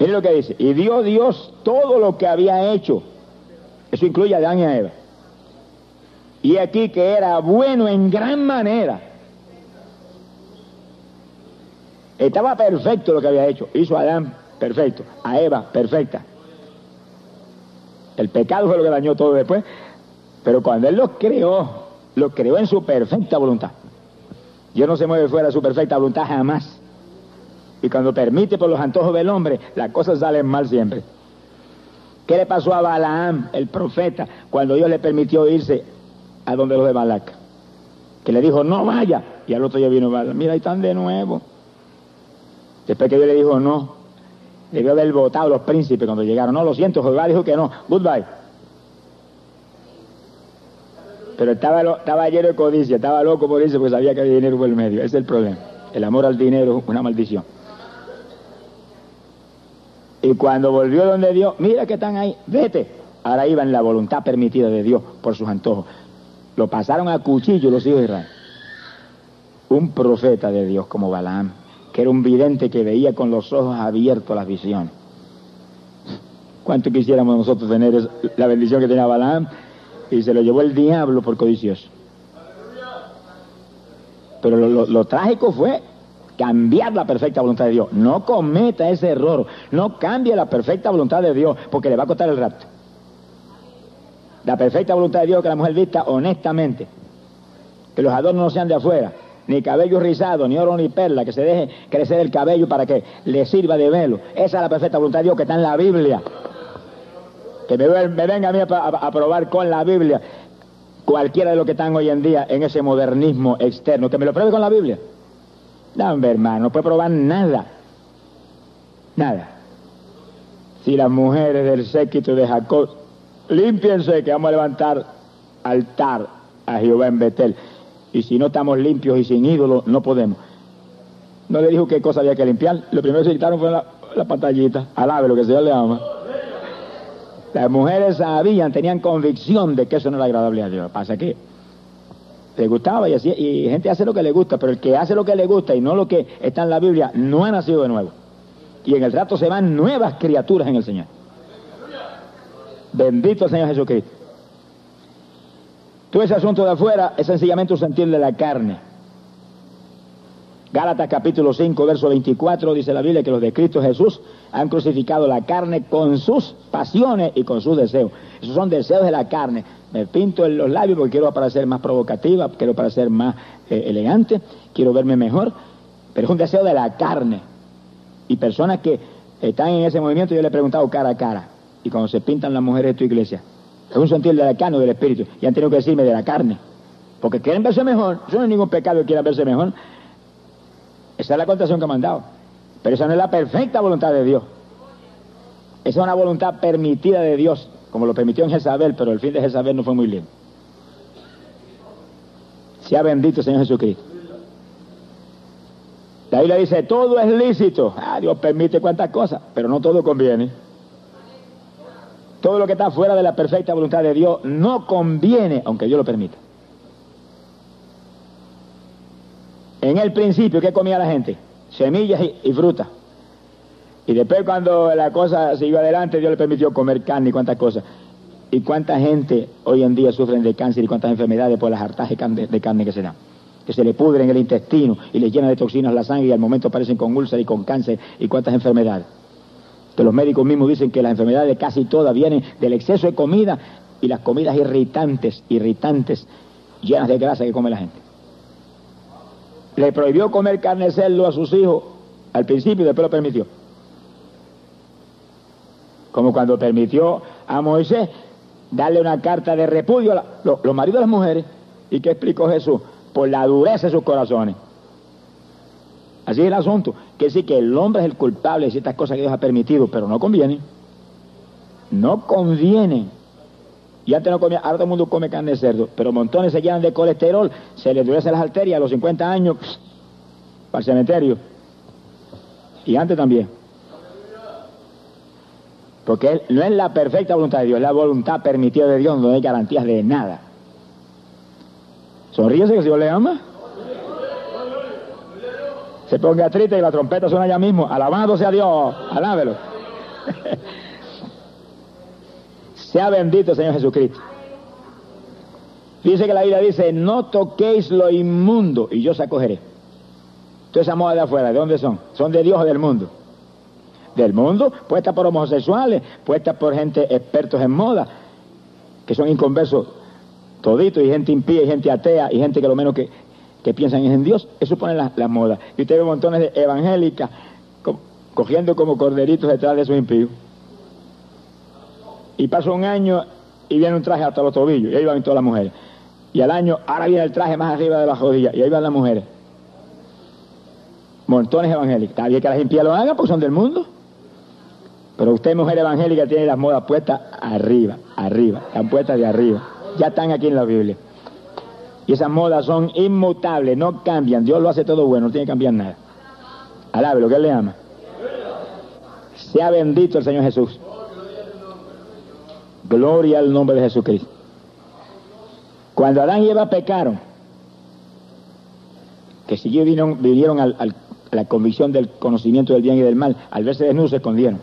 Miren lo que dice, y dio Dios todo lo que había hecho. Eso incluye a Adán y a Eva. Y aquí que era bueno en gran manera. Estaba perfecto lo que había hecho. Hizo a Adán perfecto, a Eva perfecta. El pecado fue lo que dañó todo después. Pero cuando Él los creó, los creó en su perfecta voluntad. Dios no se mueve fuera de su perfecta voluntad jamás. Y cuando permite por los antojos del hombre, las cosas salen mal siempre. ¿Qué le pasó a Balaam, el profeta, cuando Dios le permitió irse a donde los de Balac? Que le dijo, no vaya. Y al otro día vino Balaam, mira, ahí están de nuevo. Después que Dios le dijo, no, debió haber votado los príncipes cuando llegaron. No, lo siento, Jehová dijo que no. Goodbye. Pero estaba, estaba lleno de codicia, estaba loco por eso porque sabía que había dinero por el medio. Ese es el problema. El amor al dinero es una maldición. Y cuando volvió donde Dios, mira que están ahí, vete. Ahora iba en la voluntad permitida de Dios por sus antojos. Lo pasaron a cuchillo los hijos de Israel. Un profeta de Dios como Balaam, que era un vidente que veía con los ojos abiertos las visiones. ¿Cuánto quisiéramos nosotros tener la bendición que tenía Balaam? y se lo llevó el diablo por codicioso. Pero lo, trágico fue cambiar la perfecta voluntad de Dios. No cometa ese error. No cambie la perfecta voluntad de Dios porque le va a costar el rapto. La perfecta voluntad de Dios que la mujer vista honestamente. Que los adornos no sean de afuera. Ni cabello rizado, ni oro, ni perla. Que se deje crecer el cabello para que le sirva de velo. Esa es la perfecta voluntad de Dios que está en la Biblia que me, venga a mí a, probar con la Biblia cualquiera de los que están hoy en día en ese modernismo externo, que me lo pruebe con la Biblia. No, hermano, no puede probar nada. Nada. Si las mujeres del séquito de Jacob, límpiense que vamos a levantar altar a Jehová en Betel. Y si no estamos limpios y sin ídolos, no podemos. No le dijo qué cosa había que limpiar. Lo primero que se quitaron fue la, pantallita. Alabe lo que el Señor le ama. Las mujeres sabían, tenían convicción de que eso no era agradable a Dios. Pasa que le gustaba y, así, y gente hace lo que le gusta, pero el que hace lo que le gusta y no lo que está en la Biblia no ha nacido de nuevo. Y en el rato se van nuevas criaturas en el Señor. Bendito el Señor Jesucristo. Todo ese asunto de afuera es sencillamente un sentir de la carne. Gálatas capítulo 5, verso 24 dice la Biblia que los de Cristo Jesús han crucificado la carne con sus pasiones y con sus deseos. Esos son deseos de la carne. Me pinto en los labios porque quiero parecer más provocativa, quiero parecer más eh, elegante, quiero verme mejor, pero es un deseo de la carne. Y personas que están en ese movimiento, yo le he preguntado cara a cara, y cuando se pintan las mujeres de tu iglesia, es un la carne o del espíritu, y han tenido que decirme de la carne, porque quieren verse mejor, eso no es ningún pecado que quieran verse mejor, esa es la contestación que me han dado. Pero esa no es la perfecta voluntad de Dios. Esa es una voluntad permitida de Dios, como lo permitió en Jezabel, pero el fin de Jezabel no fue muy lindo. Sea bendito Señor Jesucristo. La Biblia dice, todo es lícito. Ah, Dios permite cuantas cosas, pero no todo conviene. Todo lo que está fuera de la perfecta voluntad de Dios no conviene, aunque Dios lo permita. En el principio, ¿qué comía la gente? Semillas y, fruta. Y después cuando la cosa siguió adelante, Dios le permitió comer carne y cuantas cosas. ¿Y cuánta gente hoy en día sufren de cáncer y cuántas enfermedades por las hartajes de carne que se dan? Que se le pudre en el intestino y le llena de toxinas la sangre y al momento aparecen con úlceras y con cáncer y cuántas enfermedades. Que los médicos mismos dicen que las enfermedades casi todas vienen del exceso de comida y las comidas irritantes, irritantes, llenas de grasa que come la gente. Le prohibió comer carne de cerdo a sus hijos al principio y después lo permitió. Como cuando permitió a Moisés darle una carta de repudio a los maridos de las mujeres. ¿Y qué explicó Jesús? Por la dureza de sus corazones. Así es el asunto. Que sí que el hombre es el culpable de ciertas cosas que Dios ha permitido, pero no conviene. No conviene. Y antes no comía, ahora todo el mundo come carne de cerdo, pero montones se llenan de colesterol, se les endurece las arterias a los 50 años, para el cementerio. Y antes también. Porque no es la perfecta voluntad de Dios, es la voluntad permitida de Dios, no hay garantías de nada. Sonríese que Dios le ama. Se ponga triste y la trompeta suena ya mismo. Alabado sea Dios, alábelo. sea bendito Señor Jesucristo. Dice que la Biblia dice, no toquéis lo inmundo y yo os acogeré. Toda esa moda de afuera, ¿de dónde son? Son de Dios o del mundo del mundo, puesta por homosexuales, puesta por gente expertos en moda, que son inconversos toditos, y gente impía, y gente atea, y gente que lo menos que, que piensan en Dios, eso pone las la modas. Y usted ve montones de evangélicas cogiendo como corderitos detrás de esos impíos. Y pasa un año y viene un traje hasta los tobillos, y ahí van todas las mujeres. Y al año, ahora viene el traje más arriba de las rodillas, y ahí van las mujeres. Montones evangélicos. Está bien que las impías lo hagan porque son del mundo. Pero usted, mujer evangélica, tiene las modas puestas arriba, arriba, están puestas de arriba. Ya están aquí en la Biblia. Y esas modas son inmutables, no cambian. Dios lo hace todo bueno, no tiene que cambiar nada. Alabe lo que Él le ama. Sea bendito el Señor Jesús. Gloria al nombre de Jesucristo. Cuando Adán y Eva pecaron, que si vinieron, vinieron a la convicción del conocimiento del bien y del mal, al verse desnudos se escondieron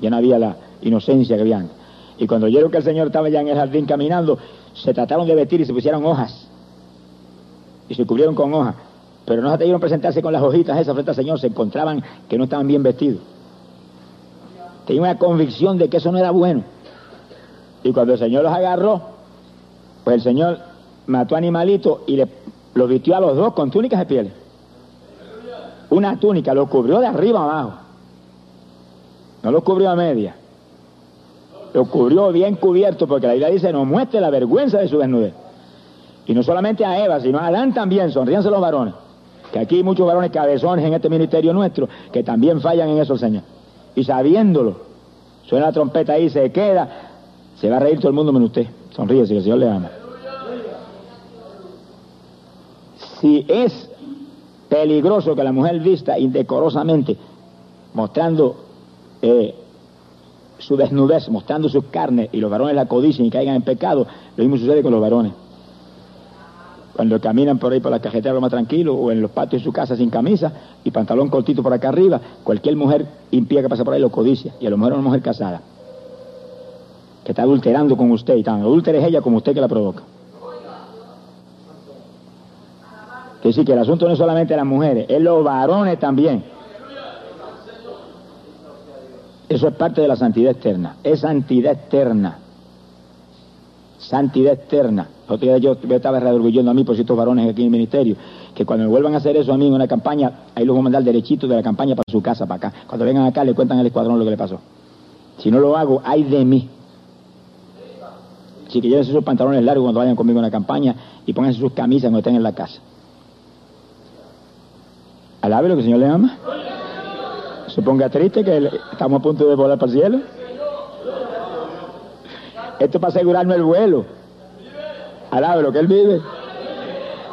ya no había la inocencia que habían. Y cuando oyeron que el Señor estaba ya en el jardín caminando, se trataron de vestir y se pusieron hojas. Y se cubrieron con hojas. Pero no se atrevieron a presentarse con las hojitas esas frente al Señor, se encontraban que no estaban bien vestidos. Tenían una convicción de que eso no era bueno. Y cuando el Señor los agarró, pues el Señor mató animalitos y le, los vistió a los dos con túnicas de piel. Una túnica, lo cubrió de arriba abajo. No lo cubrió a media. Lo cubrió bien cubierto porque la Biblia dice no muestre la vergüenza de su desnudez. Y no solamente a Eva, sino a Adán también, sonríanse los varones. Que aquí hay muchos varones cabezones en este ministerio nuestro que también fallan en eso, Señor. Y sabiéndolo, suena la trompeta ahí, se queda, se va a reír todo el mundo menos usted. Sonríese, que el Señor le ama. Si es peligroso que la mujer vista indecorosamente, mostrando eh, su desnudez, mostrando sus carnes, y los varones la codicien y caigan en pecado, lo mismo sucede con los varones. Cuando caminan por ahí por la cajetera lo más tranquilo, o en los patios de su casa sin camisa y pantalón cortito por acá arriba, cualquier mujer impía que pasa por ahí lo codicia, y a lo mejor una mujer casada, que está adulterando con usted, y tan adúltera es ella como usted que la provoca. Que decir que el asunto no es solamente las mujeres, es los varones también. Eso es parte de la santidad externa. Es santidad externa. Santidad externa. Otro día yo, estaba orgulloso a mí por ciertos varones aquí en el ministerio, que cuando me vuelvan a hacer eso a mí en una campaña, ahí los voy a mandar derechito de la campaña para su casa, para acá. Cuando vengan acá le cuentan al escuadrón lo que le pasó. Si no lo hago, hay de mí. Así que lleven esos pantalones largos cuando vayan conmigo en la campaña y pónganse sus camisas cuando estén en la casa. Alabe lo que el Señor le ama se ponga triste que estamos a punto de volar para el cielo. Esto es para asegurarnos el vuelo. Alabe lo que él vive.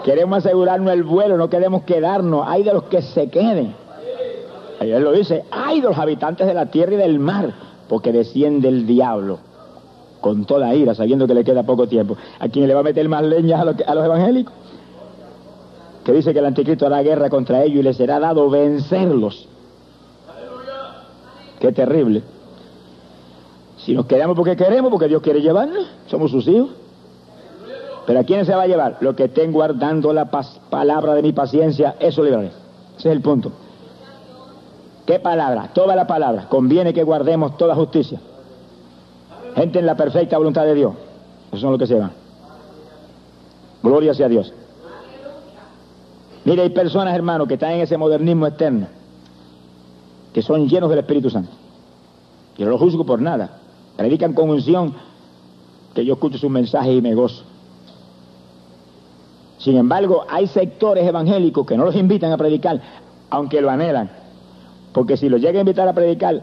Queremos asegurarnos el vuelo, no queremos quedarnos. Hay de los que se queden. Él lo dice, hay de los habitantes de la tierra y del mar, porque desciende el diablo con toda ira, sabiendo que le queda poco tiempo. ¿A quién le va a meter más leña a los, a los evangélicos? Que dice que el anticristo hará guerra contra ellos y les será dado vencerlos. Qué terrible. Si nos quedamos porque queremos, porque Dios quiere llevarnos, somos sus hijos. Pero ¿a quién se va a llevar? Lo que estén guardando la palabra de mi paciencia, eso libraré. Ese es el punto. ¿Qué palabra? Toda la palabra. Conviene que guardemos toda justicia. Gente en la perfecta voluntad de Dios. Eso son lo que se van. Gloria sea Dios. Mire, hay personas, hermanos, que están en ese modernismo externo, que son llenos del Espíritu Santo. Yo no lo juzgo por nada. Predican con unción que yo escucho sus mensajes y me gozo. Sin embargo, hay sectores evangélicos que no los invitan a predicar, aunque lo anhelan. Porque si los llegan a invitar a predicar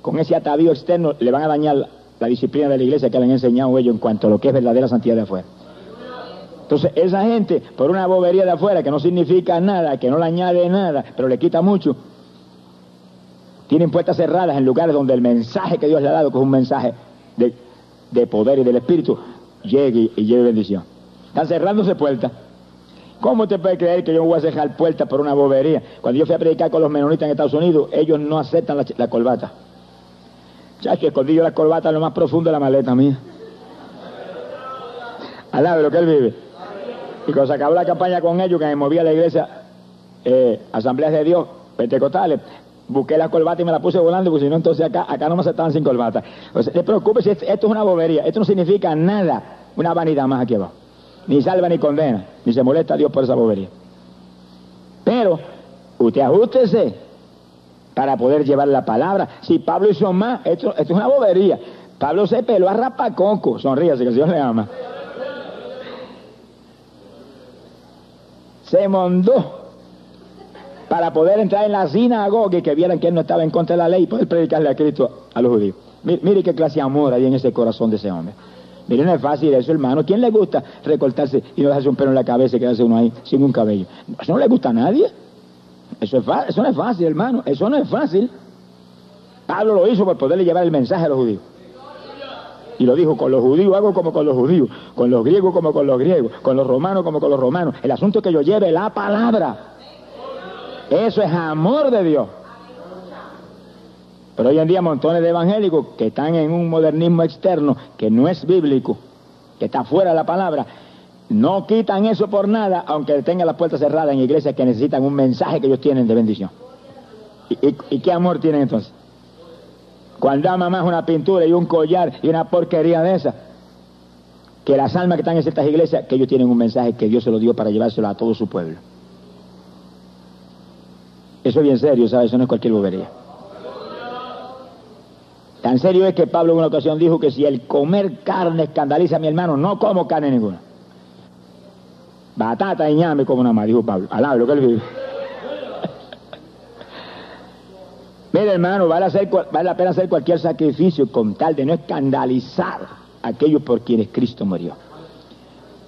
con ese atavío externo, le van a dañar la disciplina de la iglesia que le han enseñado ellos en cuanto a lo que es verdadera santidad de afuera. Entonces, esa gente, por una bobería de afuera que no significa nada, que no le añade nada, pero le quita mucho, tienen puertas cerradas en lugares donde el mensaje que Dios le ha dado, que es un mensaje de, poder y del Espíritu, llegue y lleve bendición. Están cerrándose puertas. ¿Cómo te puede creer que yo voy a cerrar puertas por una bobería? Cuando yo fui a predicar con los menonitas en Estados Unidos, ellos no aceptan la, la corbata. Que escondí yo la corbata en lo más profundo de la maleta mía. Al lado de lo que él vive. Y cuando se acabó la campaña con ellos, que me movía a la iglesia, eh, Asambleas de Dios, Pentecostales, busqué la corbata y me la puse volando, porque si no, entonces acá, acá no me aceptaban sin corbata. O sea, si esto, es una bobería, esto no significa nada, una vanidad más aquí abajo. Ni salva ni condena, ni se molesta a Dios por esa bobería. Pero, usted ajustese para poder llevar la palabra. Si Pablo hizo más, esto, esto es una bobería. Pablo se peló a rapacoco, sonríase que el Señor le ama. Se mondó para poder entrar en la sinagoga y que vieran que él no estaba en contra de la ley y poder predicarle a Cristo a los judíos. Mire, qué clase de amor hay en ese corazón de ese hombre. Mire, no es fácil eso, hermano. ¿Quién le gusta recortarse y no dejarse un pelo en la cabeza y quedarse uno ahí sin un cabello? Eso no le gusta a nadie. Eso, es eso no es fácil, hermano. Eso no es fácil. Pablo lo hizo por poderle llevar el mensaje a los judíos. Y lo dijo, con los judíos hago como con los judíos, con los griegos como con los griegos, con los romanos como con los romanos. El asunto es que yo lleve la palabra. Eso es amor de Dios. Pero hoy en día montones de evangélicos que están en un modernismo externo que no es bíblico, que está fuera de la palabra, no quitan eso por nada, aunque tengan las puertas cerradas en iglesias que necesitan un mensaje que ellos tienen de bendición. ¿Y, qué amor tienen entonces? Cuando ama más una pintura y un collar y una porquería de esa, que las almas que están en ciertas iglesias, que ellos tienen un mensaje que Dios se lo dio para llevárselo a todo su pueblo. Eso es bien serio, ¿sabes? Eso no es cualquier bobería. Tan serio es que Pablo en una ocasión dijo que si el comer carne escandaliza a mi hermano, no como carne ninguna. Batata y ñame como nada más, dijo Pablo. Alablo que él vive. Mira, hermano, vale, la pena hacer cualquier sacrificio con tal de no escandalizar a aquellos por quienes Cristo murió.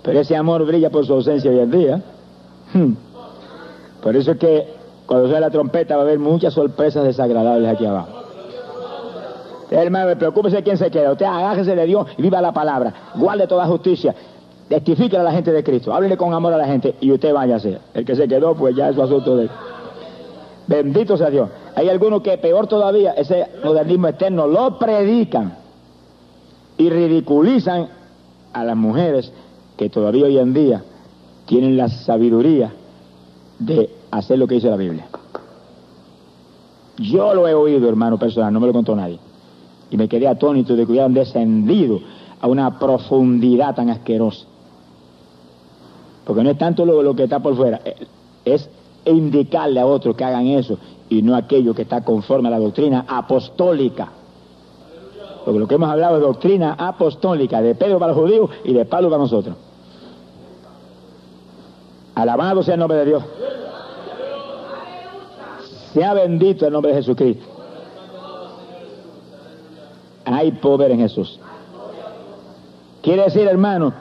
Pero ese amor brilla por su ausencia hoy en día. Hmm. Por eso es que cuando suene la trompeta va a haber muchas sorpresas desagradables aquí abajo. Hermano, preocúpese quién se queda. Usted agájese de Dios y viva la palabra. Guarde toda justicia. Testifique a la gente de Cristo. Háblele con amor a la gente y usted váyase. El que se quedó, pues ya es su asunto de. Bendito sea Dios. Hay algunos que peor todavía, ese modernismo externo, lo predican y ridiculizan a las mujeres que todavía hoy en día tienen la sabiduría de hacer lo que dice la Biblia. Yo lo he oído, hermano personal, no me lo contó nadie. Y me quedé atónito de que hubieran descendido a una profundidad tan asquerosa. Porque no es tanto lo, que está por fuera, eh, es indicarle a otros que hagan eso y no aquello que está conforme a la doctrina apostólica. Porque lo que hemos hablado es doctrina apostólica, de Pedro para los judíos y de Pablo para nosotros. Alabado sea el nombre de Dios. Sea bendito el nombre de Jesucristo. Hay poder en Jesús. Quiere decir, hermano,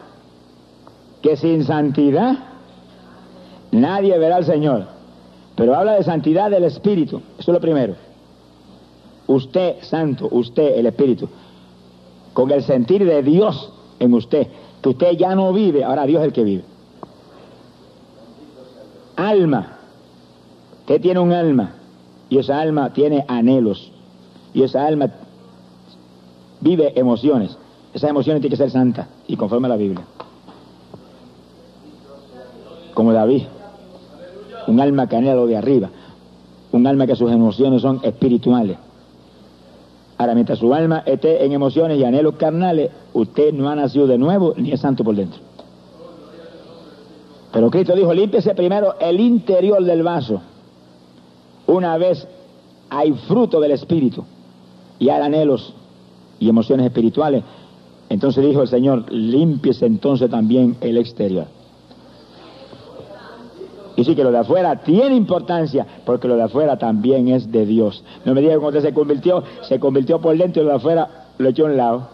que sin santidad Nadie verá al Señor. Pero habla de santidad del Espíritu. Eso es lo primero. Usted, santo, usted, el Espíritu, con el sentir de Dios en usted, que usted ya no vive, ahora Dios es el que vive. Alma. Usted tiene un alma y esa alma tiene anhelos y esa alma vive emociones. Esas emociones tienen que ser santas y conforme a la Biblia. Como David, un alma que anhela lo de arriba, un alma que sus emociones son espirituales. Ahora, mientras su alma esté en emociones y anhelos carnales, usted no ha nacido de nuevo ni es santo por dentro. Pero Cristo dijo, límpiese primero el interior del vaso. Una vez hay fruto del Espíritu y hay anhelos y emociones espirituales, entonces dijo el Señor, límpiese entonces también el exterior. Y sí que lo de afuera tiene importancia, porque lo de afuera también es de Dios. No me diga que cuando usted se convirtió, se convirtió por dentro y lo de afuera lo echó a un lado.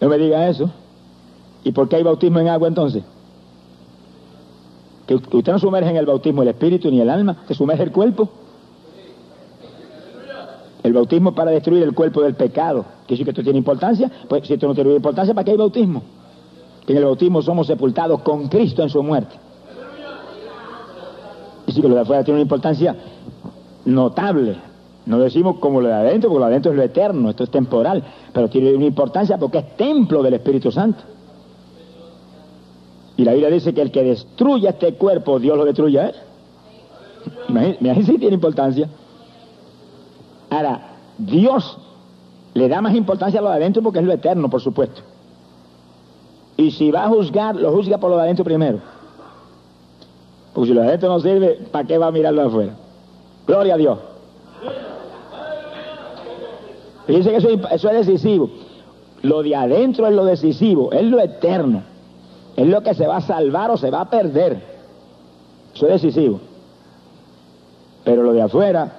No me diga eso. ¿Y por qué hay bautismo en agua entonces? Que usted no sumerge en el bautismo el espíritu ni el alma, se sumerge el cuerpo. El bautismo para destruir el cuerpo del pecado. ¿Que sí que esto tiene importancia? Pues si esto no tiene importancia, ¿para qué hay bautismo? Que en el bautismo somos sepultados con Cristo en su muerte. Y sí que lo de afuera tiene una importancia notable. No decimos como lo de adentro, porque lo de adentro es lo eterno, esto es temporal, pero tiene una importancia porque es templo del Espíritu Santo. Y la Biblia dice que el que destruya este cuerpo, Dios lo destruye a él. Imagínense si tiene importancia. Ahora, Dios le da más importancia a lo de adentro porque es lo eterno, por supuesto. Y si va a juzgar, lo juzga por lo de adentro primero. Porque si lo de adentro no sirve, ¿para qué va a mirarlo de afuera? Gloria a Dios. Fíjense que eso es decisivo. Lo de adentro es lo decisivo, es lo eterno. Es lo que se va a salvar o se va a perder. Eso es decisivo. Pero lo de afuera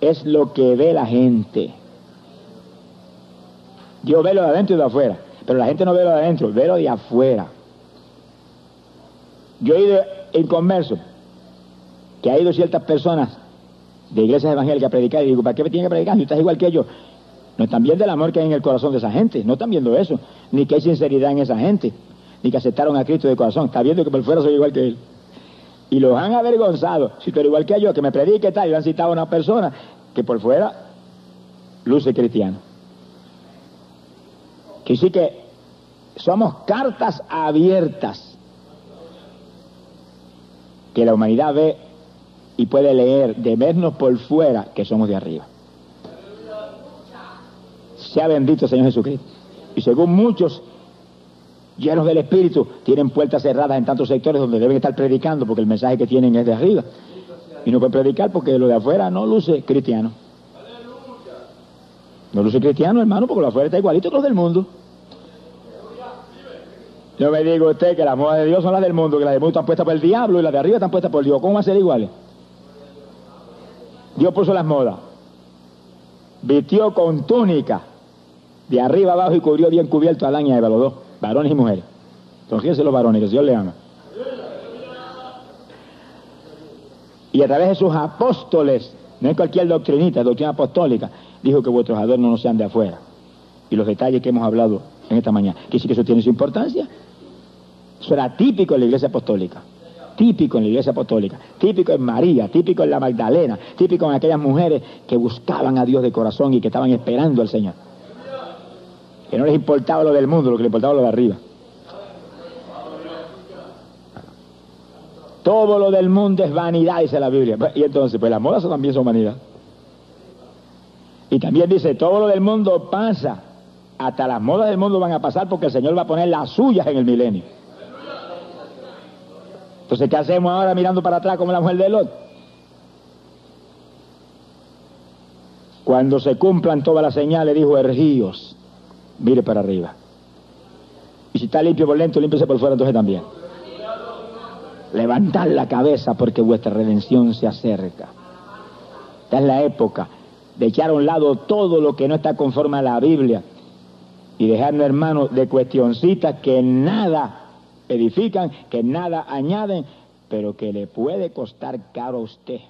es lo que ve la gente. Dios ve lo de adentro y de afuera, pero la gente no ve lo de adentro, ve lo de afuera. Yo he ido en converso, que ha ido ciertas personas de iglesias evangélicas a predicar y digo, ¿para qué me tienen que predicar? Si estás igual que yo. No están viendo el amor que hay en el corazón de esa gente, no están viendo eso, ni que hay sinceridad en esa gente, ni que aceptaron a Cristo de corazón. Está viendo que por fuera soy igual que él. Y los han avergonzado. Si tú eres igual que yo, que me predique tal, y han citado a una persona que por fuera luce cristiano. Que sí que somos cartas abiertas que la humanidad ve y puede leer de vernos por fuera que somos de arriba. Sea bendito Señor Jesucristo. Y según muchos llenos del Espíritu, tienen puertas cerradas en tantos sectores donde deben estar predicando porque el mensaje que tienen es de arriba. Y no pueden predicar porque lo de afuera no luce cristiano. No luce cristiano, hermano, porque lo de afuera está igualito que los del mundo. Yo me digo a usted que las modas de Dios son las del mundo, que las del mundo están puestas por el diablo y las de arriba están puestas por Dios. ¿Cómo van a ser iguales? Dios puso las modas. Vistió con túnica de arriba abajo y cubrió bien cubierto a Adán y a Eva, los dos varones y mujeres. Entonces, los varones, que Señor le ama. Y a través de sus apóstoles, no es cualquier doctrinita, doctrina apostólica, dijo que vuestros adornos no sean de afuera. Y los detalles que hemos hablado en esta mañana, que sí que eso tiene su importancia. Eso era típico en la iglesia apostólica. Típico en la iglesia apostólica, típico en María, típico en la Magdalena, típico en aquellas mujeres que buscaban a Dios de corazón y que estaban esperando al Señor que no les importaba lo del mundo, lo que les importaba lo de arriba. Todo lo del mundo es vanidad, dice la Biblia. Y entonces, pues las modas también son vanidad. Y también dice, todo lo del mundo pasa. Hasta las modas del mundo van a pasar porque el Señor va a poner las suyas en el milenio. Entonces, ¿qué hacemos ahora mirando para atrás como la mujer de Lot? Cuando se cumplan todas las señales, dijo Ergíos, mire para arriba. Y si está limpio por dentro, límpiese por fuera entonces también. Levantad la cabeza porque vuestra redención se acerca. Esta es la época de echar a un lado todo lo que no está conforme a la Biblia y dejarnos, hermanos, de cuestioncitas que nada edifican, que nada añaden, pero que le puede costar caro a usted.